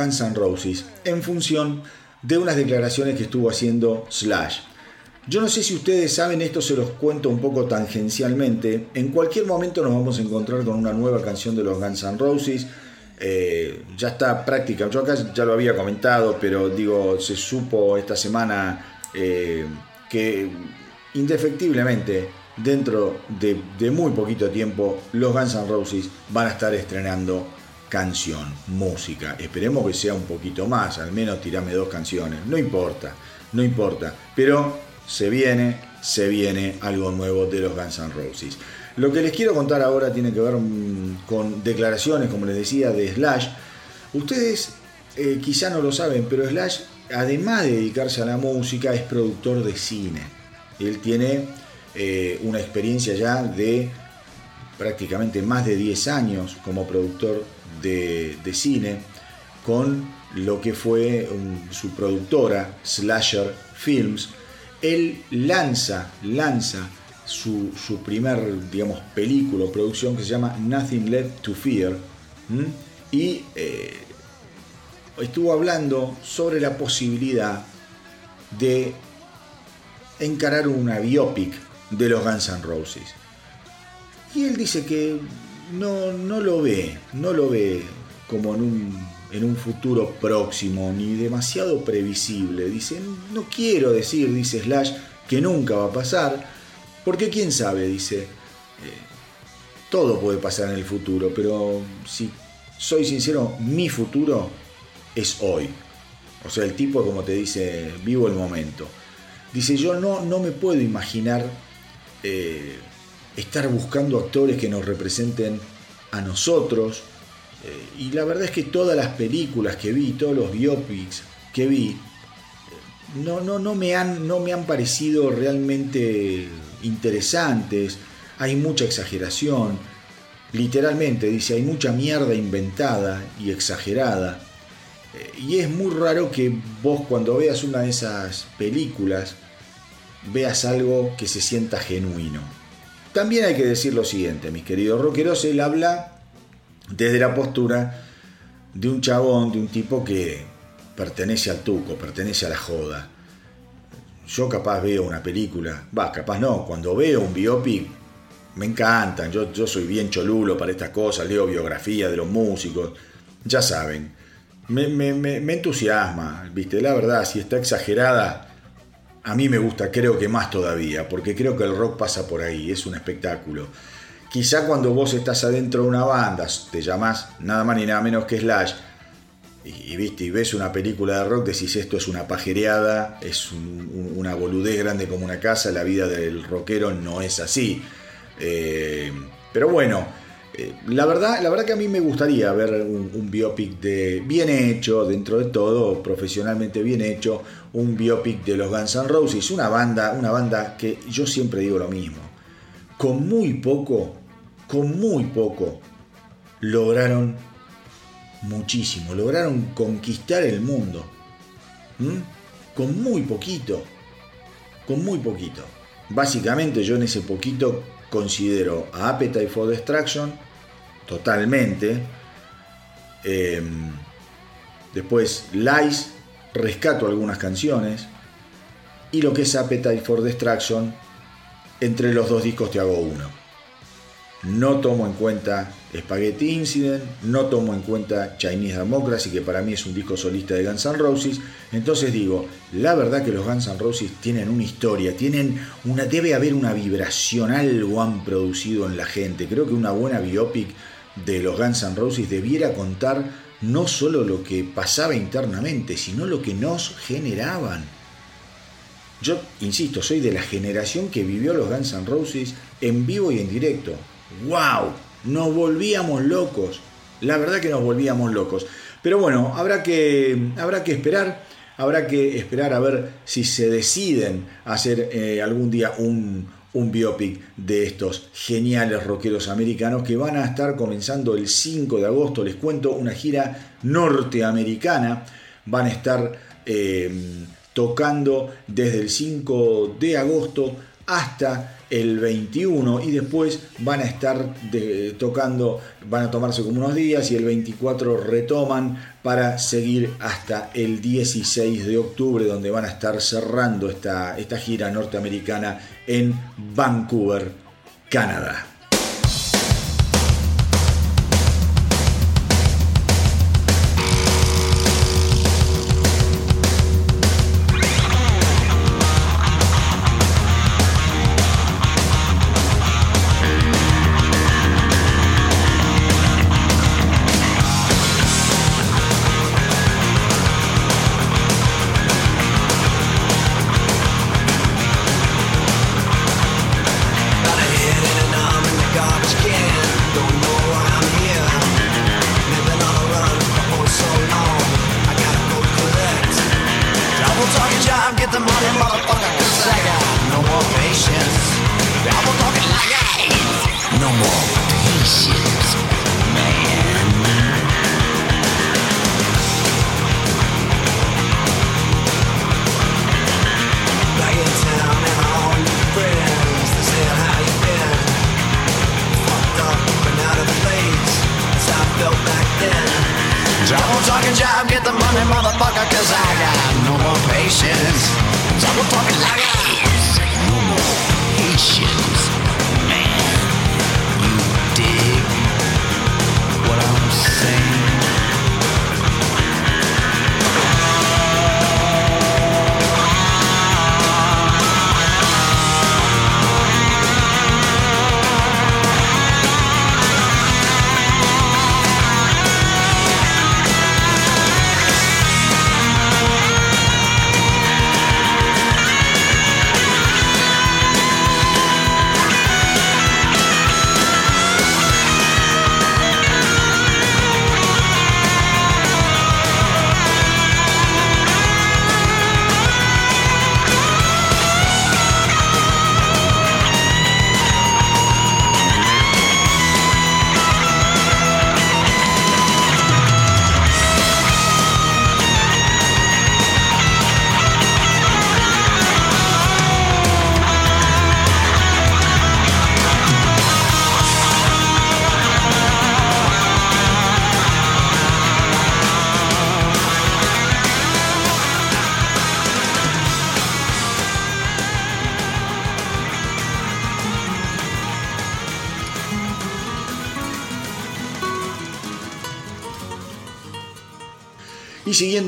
Guns N' Roses en función de unas declaraciones que estuvo haciendo Slash. Yo no sé si ustedes saben, esto se los cuento un poco tangencialmente. En cualquier momento nos vamos a encontrar con una nueva canción de los Guns N' Roses. Eh, ya está práctica, yo acá ya lo había comentado, pero digo, se supo esta semana eh, que indefectiblemente dentro de, muy poquito tiempo los Guns N' Roses van a estar estrenando canción, música. Esperemos que sea un poquito más, al menos tirame dos canciones. No importa, no importa. Pero se viene, se viene algo nuevo de los Guns N' Roses. Lo que les quiero contar ahora tiene que ver mm, con declaraciones, como les decía, de Slash. Ustedes eh, quizá no lo saben, pero Slash, además de dedicarse a la música, es productor de cine. Él tiene eh, una experiencia ya de prácticamente más de 10 años como productor de, cine con lo que fue su productora Slasher Films. Él lanza, lanza su, primer, digamos, película o producción que se llama Nothing Left to Fear y eh, estuvo hablando sobre la posibilidad de encarar una biopic de los Guns N' Roses. Y él dice que no, no lo ve, no lo ve como en un, en un futuro próximo ni demasiado previsible. Dice, no quiero decir, dice Slash, que nunca va a pasar, porque quién sabe, dice, eh, todo puede pasar en el futuro, pero si soy sincero, mi futuro es hoy. O sea, el tipo, como te dice, vivo el momento. Dice, yo no, no me puedo imaginar eh, estar buscando actores que nos representen a nosotros. Eh, y la verdad es que todas las películas que vi, todos los biopics que vi, eh, no, no, no, me, han, no me han parecido realmente interesantes. Hay mucha exageración. Literalmente dice, hay mucha mierda inventada y exagerada. Y es muy raro que vos cuando veas una de esas películas, veas algo que se sienta genuino. También hay que decir lo siguiente, mis queridos rockeros, él habla desde la postura de un chabón, de un tipo que pertenece al tuco, pertenece a la joda. Yo capaz veo una película, va, capaz no, cuando veo un biopic me encantan, yo, yo soy bien cholulo para estas cosas, leo biografía de los músicos, ya saben, me, me, me entusiasma, viste, la verdad, si está exagerada, a mí me gusta, creo que más todavía, porque creo que el rock pasa por ahí, es un espectáculo. Quizá cuando vos estás adentro de una banda, te llamás nada más ni nada menos que Slash, y, viste, y ves una película de rock, decís esto es una pajereada, es una boludez grande como una casa, la vida del rockero no es así. Eh, pero bueno, eh, la, verdad, la verdad que a mí me gustaría ver un, biopic de bien hecho, dentro de todo, profesionalmente bien hecho, un biopic de los Guns N' Roses, una banda, una banda que yo siempre digo lo mismo, con muy poco, con muy poco, lograron muchísimo, lograron conquistar el mundo, con muy poquito, con muy poquito. Básicamente yo en ese poquito considero a Appetite for Destruction, totalmente. Em, después Lies, rescato algunas canciones. Y lo que es Appetite for Destruction, entre los dos discos te hago uno. No tomo en cuenta Spaghetti Incident, no tomo en cuenta Chinese Democracy, que para mí es un disco solista de Guns N' Roses. Entonces digo, la verdad que los Guns N' Roses tienen una historia, tienen una, debe haber una vibración, algo han producido en la gente. Creo que una buena biopic de los Guns N' Roses debiera contar no solo lo que pasaba internamente, sino lo que nos generaban. Yo, insisto, soy de la generación que vivió los Guns N' Roses en vivo y en directo. ¡Wow! Nos volvíamos locos. La verdad que nos volvíamos locos. Pero bueno, habrá que, habrá que esperar. Habrá que esperar a ver si se deciden hacer eh, algún día un, un biopic de estos geniales rockeros americanos que van a estar comenzando el 5 de agosto. Les cuento una gira norteamericana. Van a estar eh, tocando desde el 5 de agosto hasta el 21 y después van a estar tocando, van a tomarse como unos días y el 24 retoman para seguir hasta el 16 de octubre donde van a estar cerrando esta, esta gira norteamericana en Vancouver, Canadá.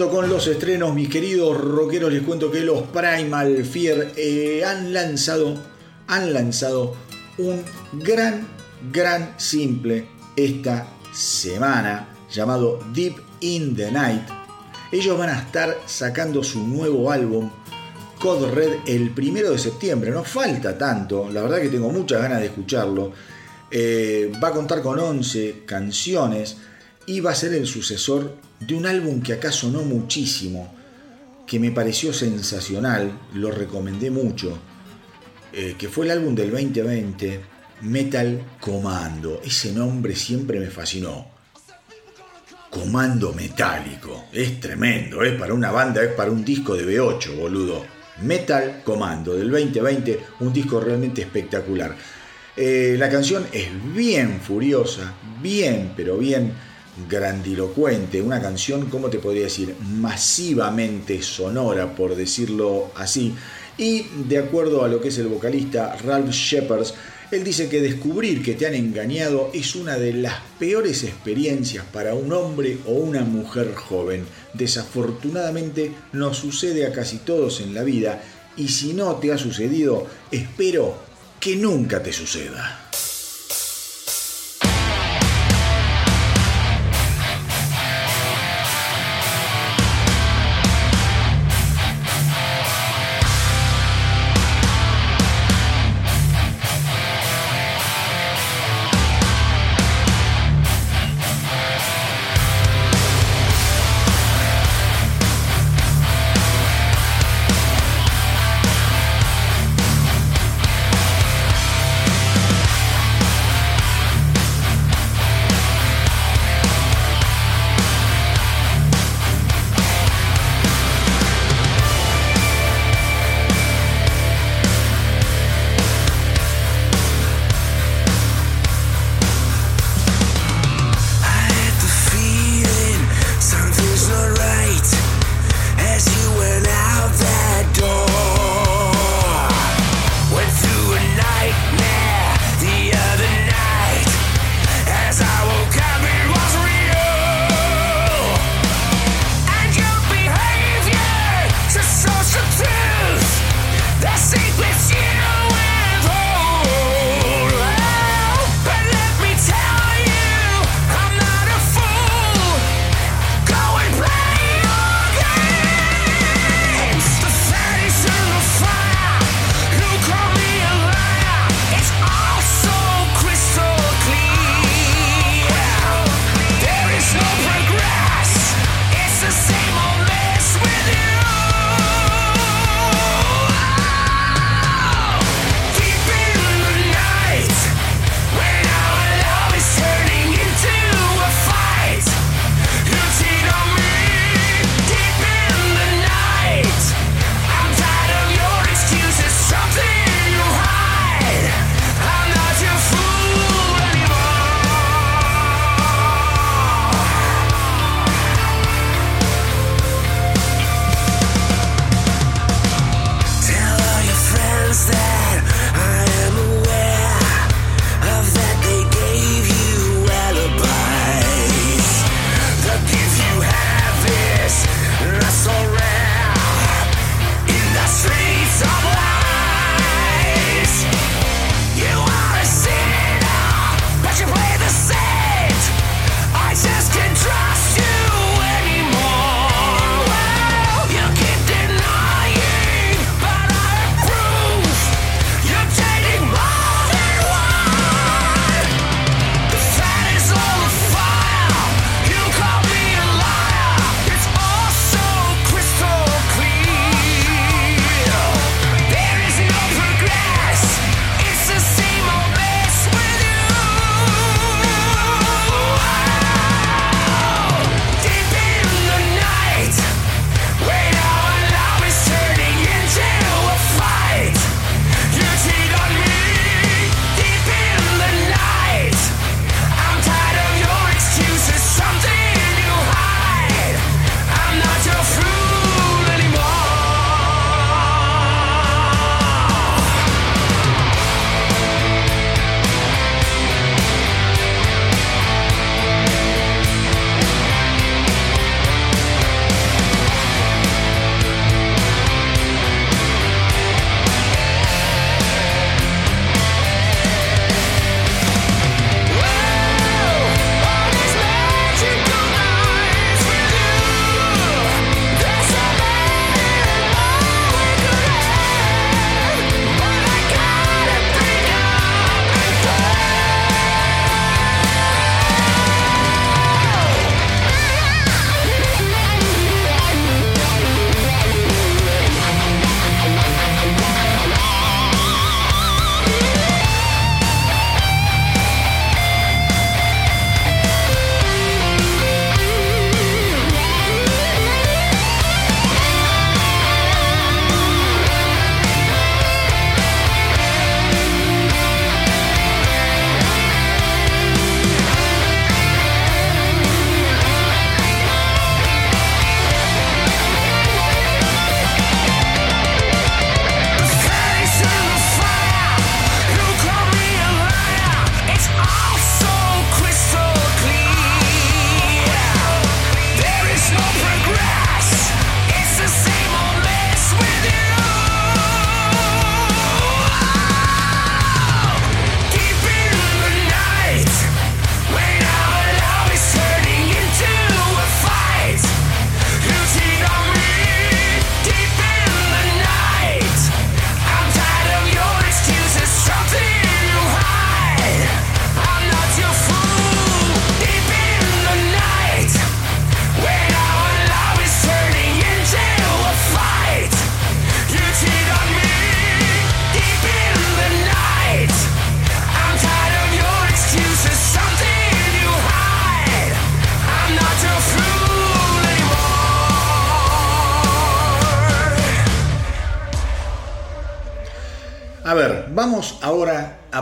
Con los estrenos, mis queridos rockeros, les cuento que los Primal Fear eh, han lanzado, han lanzado un gran, gran simple esta semana llamado Deep in the Night. Ellos van a estar sacando su nuevo álbum Code Red el primero de septiembre. No falta tanto, la verdad que tengo muchas ganas de escucharlo. Eh, va a contar con 11 canciones y va a ser el sucesor de un álbum que acá sonó muchísimo, que me pareció sensacional, lo recomendé mucho, eh, que fue el álbum del 2020, Metal Comando. Ese nombre siempre me fascinó. Comando metálico. Es tremendo, es para una banda, es para un disco de B8, boludo. Metal Comando del 2020, un disco realmente espectacular. Eh, la canción es bien furiosa, bien, pero bien grandilocuente, una canción, ¿cómo te podría decir? Masivamente sonora, por decirlo así. Y de acuerdo a lo que es el vocalista Ralph Shepard, él dice que descubrir que te han engañado es una de las peores experiencias para un hombre o una mujer joven. Desafortunadamente nos sucede a casi todos en la vida y si no te ha sucedido, espero que nunca te suceda.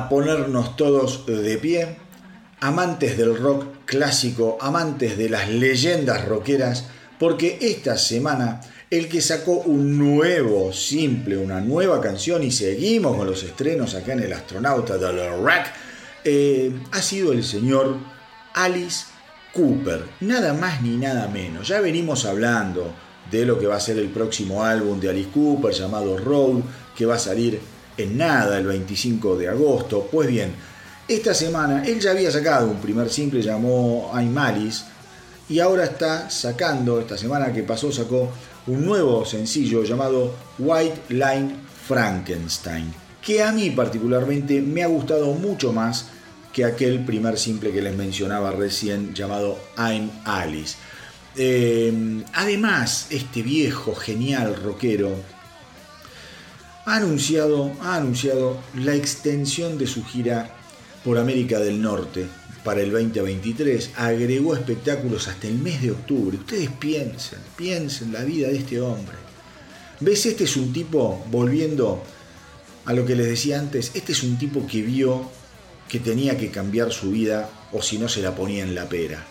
Ponernos todos de pie, amantes del rock clásico, amantes de las leyendas rockeras, porque esta semana el que sacó un nuevo simple, una nueva canción y seguimos con los estrenos acá en el astronauta del rock, eh, ha sido el señor Alice Cooper, nada más ni nada menos. Ya venimos hablando de lo que va a ser el próximo álbum de Alice Cooper llamado Road, que va a salir en nada el 25 de agosto. Pues bien, esta semana él ya había sacado un primer simple llamado I'm Alice y ahora está sacando, esta semana que pasó sacó un nuevo sencillo llamado White Line Frankenstein, que a mí particularmente me ha gustado mucho más que aquel primer simple que les mencionaba recién llamado I'm Alice. Eh, además, este viejo genial rockero ha anunciado, ha anunciado la extensión de su gira por América del Norte para el 2023. Agregó espectáculos hasta el mes de octubre. Ustedes piensen, piensen la vida de este hombre. ¿Ves? Este es un tipo, volviendo a lo que les decía antes, este es un tipo que vio que tenía que cambiar su vida o si no se la ponía en la pera.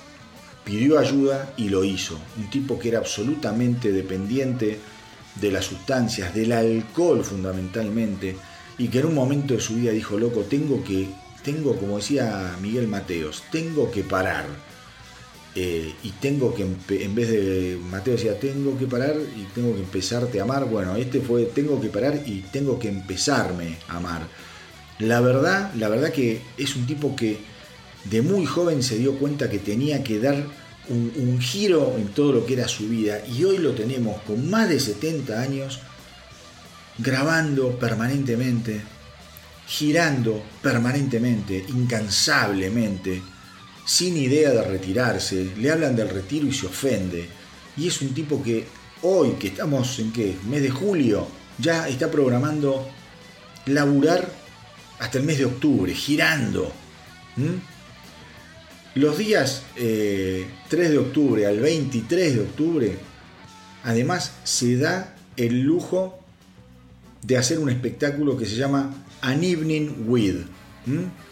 Pidió ayuda y lo hizo. Un tipo que era absolutamente dependiente de las sustancias, del alcohol fundamentalmente, y que en un momento de su vida dijo, loco, tengo que, tengo, como decía Miguel Mateos, tengo que parar. Eh, y tengo que, en vez de, Mateo decía, tengo que parar y tengo que empezarte a amar, bueno, este fue, tengo que parar y tengo que empezarme a amar. La verdad, la verdad que es un tipo que de muy joven se dio cuenta que tenía que dar un, giro en todo lo que era su vida y hoy lo tenemos con más de 70 años grabando permanentemente, girando permanentemente, incansablemente, sin idea de retirarse, le hablan del retiro y se ofende. Y es un tipo que hoy, que estamos en qué, mes de julio, ya está programando laburar hasta el mes de octubre, girando. Los días 3 eh, de octubre al 23 de octubre, además se da el lujo de hacer un espectáculo que se llama An Evening With,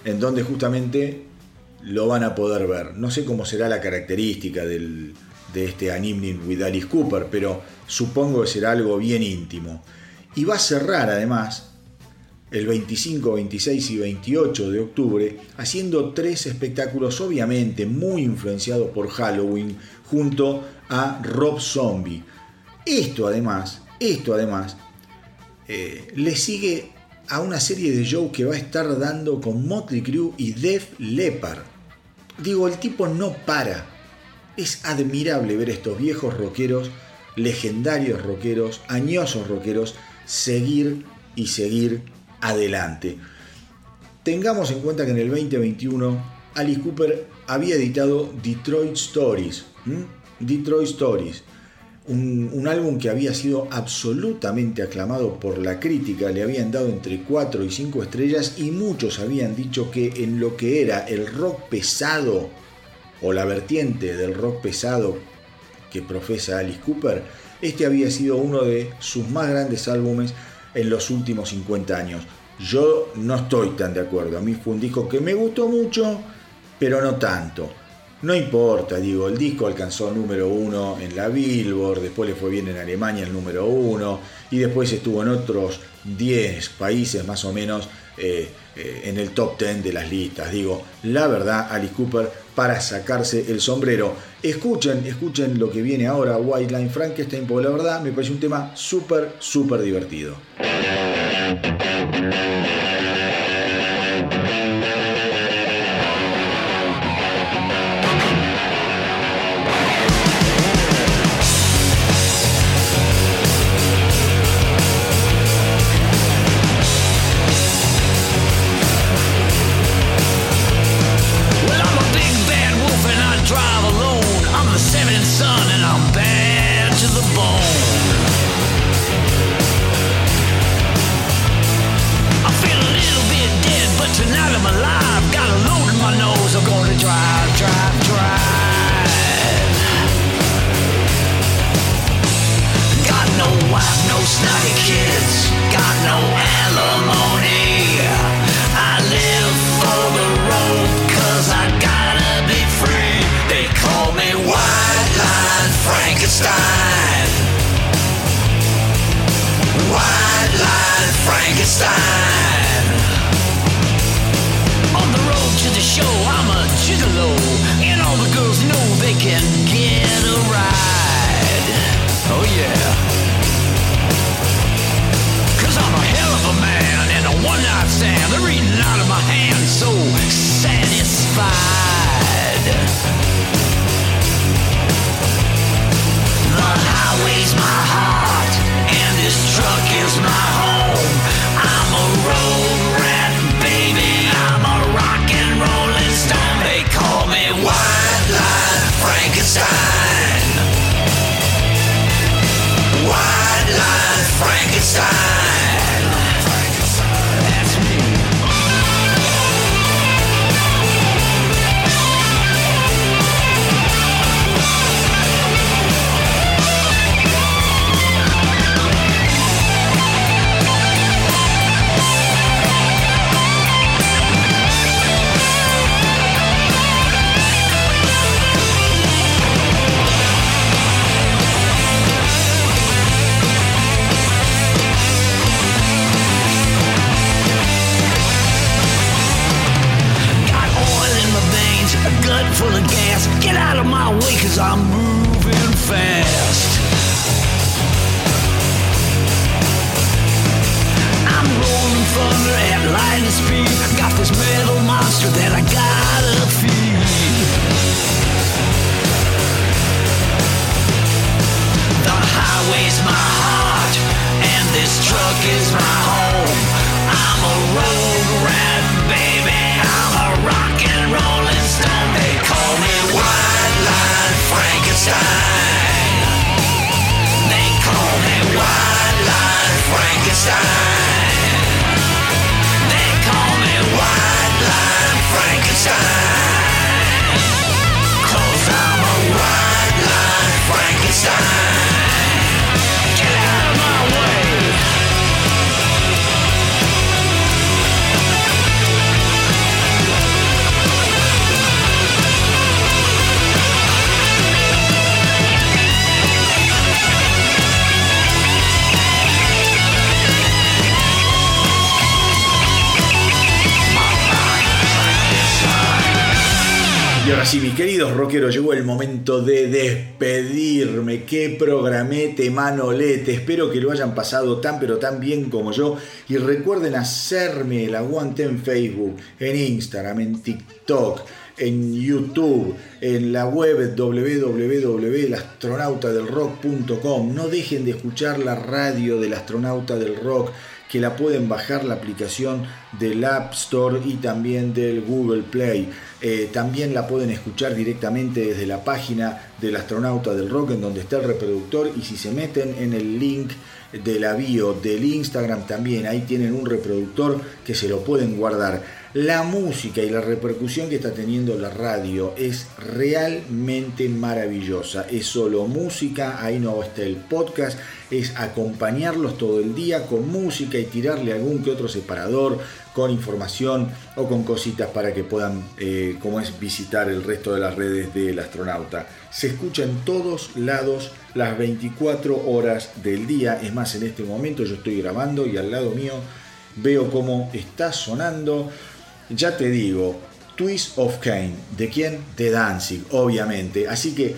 en donde justamente lo van a poder ver. No sé cómo será la característica de este An Evening with Alice Cooper, pero supongo que será algo bien íntimo. Y va a cerrar además el 25, 26 y 28 de octubre, haciendo tres espectáculos obviamente muy influenciados por Halloween junto a Rob Zombie. Esto además, esto además, eh, le sigue a una serie de shows que va a estar dando con Motley Crue y Def Leppard. Digo, el tipo no para. Es admirable ver estos viejos rockeros, legendarios rockeros, añosos rockeros, seguir y seguir adelante. Tengamos en cuenta que en el 2021 Alice Cooper había editado Detroit Stories. Detroit Stories. Un, álbum que había sido absolutamente aclamado por la crítica, le habían dado entre 4 y 5 estrellas y muchos habían dicho que en lo que era el rock pesado o la vertiente del rock pesado que profesa Alice Cooper, este había sido uno de sus más grandes álbumes en los últimos 50 años. Yo no estoy tan de acuerdo. A mí fue un disco que me gustó mucho, pero no tanto. No importa, digo, el disco alcanzó número uno en la Billboard, después le fue bien en Alemania el número uno, y después estuvo en otros 10 países más o menos eh, eh, en el top 10 de las listas. Digo, la verdad, Alice Cooper para sacarse el sombrero. Escuchen, escuchen lo que viene ahora, White Line Frankenstein, porque la verdad me parece un tema súper, súper divertido. drive, drive, drive. Got no wife, no snotty kids, got no alimony. I live for the I gotta be free. They call me White Line Frankenstein. White Line Frankenstein. On the road to the show can get a ride. Oh yeah. Cause I'm a hell of a man and a one night stand. They're eating out of my hand, so satisfied. The highway's my heart, and this truck is my home. I'm a road de despedirme. Qué programete manolete. Espero que lo hayan pasado tan pero tan bien como yo. Y recuerden hacerme el aguante en Facebook, en Instagram, en TikTok, en YouTube, en la web www.elastronautadelrock.com. No dejen de escuchar la radio del astronauta del rock que la pueden bajar la aplicación del App Store y también del Google Play. Eh, también la pueden escuchar directamente desde la página del astronauta del rock en donde está el reproductor y si se meten en el link de la bio del Instagram también ahí tienen un reproductor que se lo pueden guardar. La música y la repercusión que está teniendo la radio es realmente maravillosa. Es solo música, ahí no está el podcast, es acompañarlos todo el día con música y tirarle algún que otro separador con información o con cositas para que puedan, eh, como es, visitar el resto de las redes del astronauta. Se escucha en todos lados las 24 horas del día. Es más, en este momento yo estoy grabando y al lado mío veo cómo está sonando. Ya te digo, Twist of Cain. ¿De quién? De Danzig, obviamente. Así que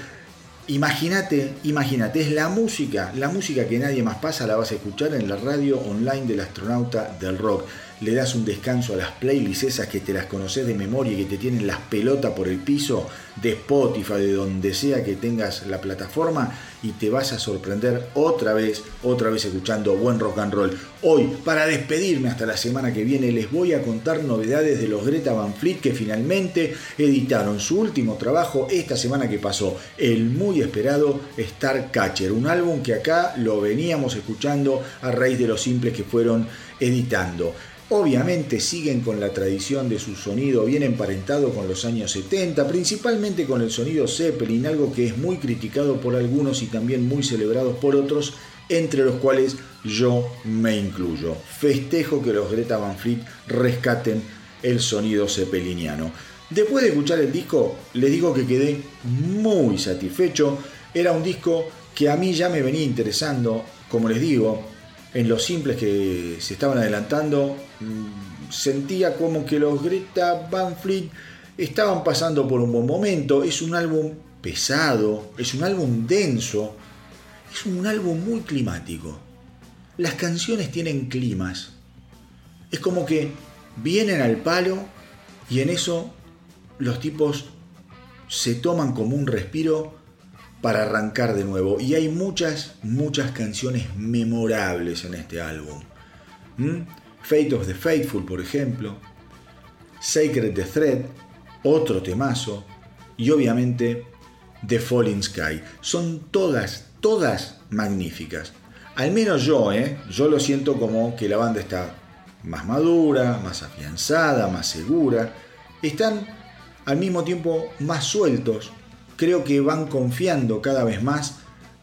imagínate, imagínate, es la música, la música que nadie más pasa, la vas a escuchar en la radio online del astronauta del rock. Le das un descanso a las playlists esas que te las conoces de memoria y que te tienen las pelotas por el piso de Spotify, de donde sea que tengas la plataforma y te vas a sorprender otra vez, otra vez escuchando buen rock and roll. Hoy, para despedirme hasta la semana que viene, les voy a contar novedades de los Greta Van Fleet que finalmente editaron su último trabajo esta semana que pasó, el muy esperado Star Catcher, un álbum que acá lo veníamos escuchando a raíz de los simples que fueron editando. Obviamente siguen con la tradición de su sonido bien emparentado con los años 70, principalmente con el sonido Zeppelin, algo que es muy criticado por algunos y también muy celebrado por otros, entre los cuales yo me incluyo. Festejo que los Greta Van Fleet rescaten el sonido zeppeliniano. Después de escuchar el disco, les digo que quedé muy satisfecho. Era un disco que a mí ya me venía interesando, como les digo, en los simples que se estaban adelantando, mm, sentía como que los Greta Van Fleet estaban pasando por un buen momento. Es un álbum pesado, es un álbum denso, es un álbum muy climático. Las canciones tienen climas. Es como que vienen al palo y en eso los tipos se toman como un respiro para arrancar de nuevo. Y hay muchas, muchas canciones memorables en este álbum. ¿Mm? Fate of the Faithful, por ejemplo. Sacred the Thread, otro temazo. Y obviamente The Falling Sky. Son todas, todas magníficas. Al menos yo, ¿eh? Yo lo siento como que la banda está más madura, más afianzada, más segura. Están al mismo tiempo más sueltos. Creo que van confiando cada vez más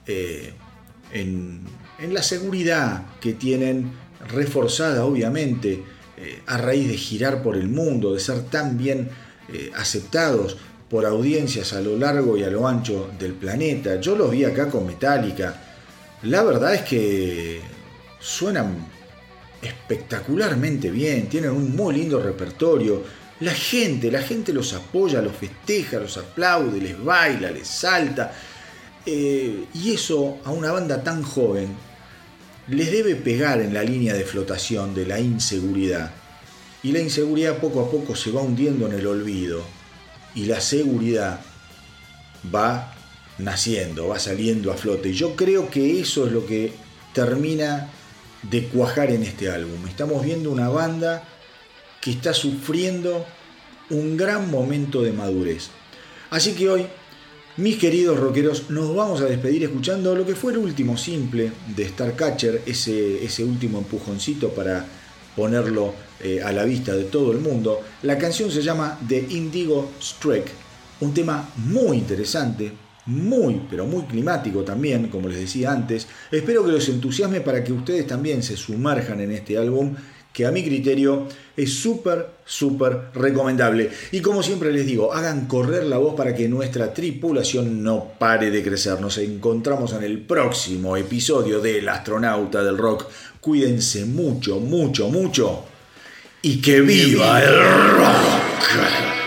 eh, en, la seguridad que tienen, reforzada obviamente eh, a raíz de girar por el mundo, de ser tan bien eh, aceptados por audiencias a lo largo y a lo ancho del planeta. Yo los vi acá con Metallica. La verdad es que suenan espectacularmente bien, tienen un muy lindo repertorio la gente, la gente los apoya, los festeja, los aplaude, les baila, les salta. Eh, y eso a una banda tan joven les debe pegar en la línea de flotación de la inseguridad. Y la inseguridad poco a poco se va hundiendo en el olvido. Y la seguridad va naciendo, va saliendo a flote. Yo creo que eso es lo que termina de cuajar en este álbum. Estamos viendo una banda que está sufriendo un gran momento de madurez. Así que hoy, mis queridos rockeros, nos vamos a despedir escuchando lo que fue el último simple de Starcatcher, ese, ese último empujoncito para ponerlo eh, a la vista de todo el mundo. La canción se llama The Indigo Strike, un tema muy interesante, muy, pero muy climático también, como les decía antes. Espero que los entusiasme para que ustedes también se sumerjan en este álbum que a mi criterio es súper, súper recomendable. Y como siempre les digo, hagan correr la voz para que nuestra tripulación no pare de crecer. Nos encontramos en el próximo episodio del astronauta del rock. Cuídense mucho, mucho, mucho. Y que viva el rock.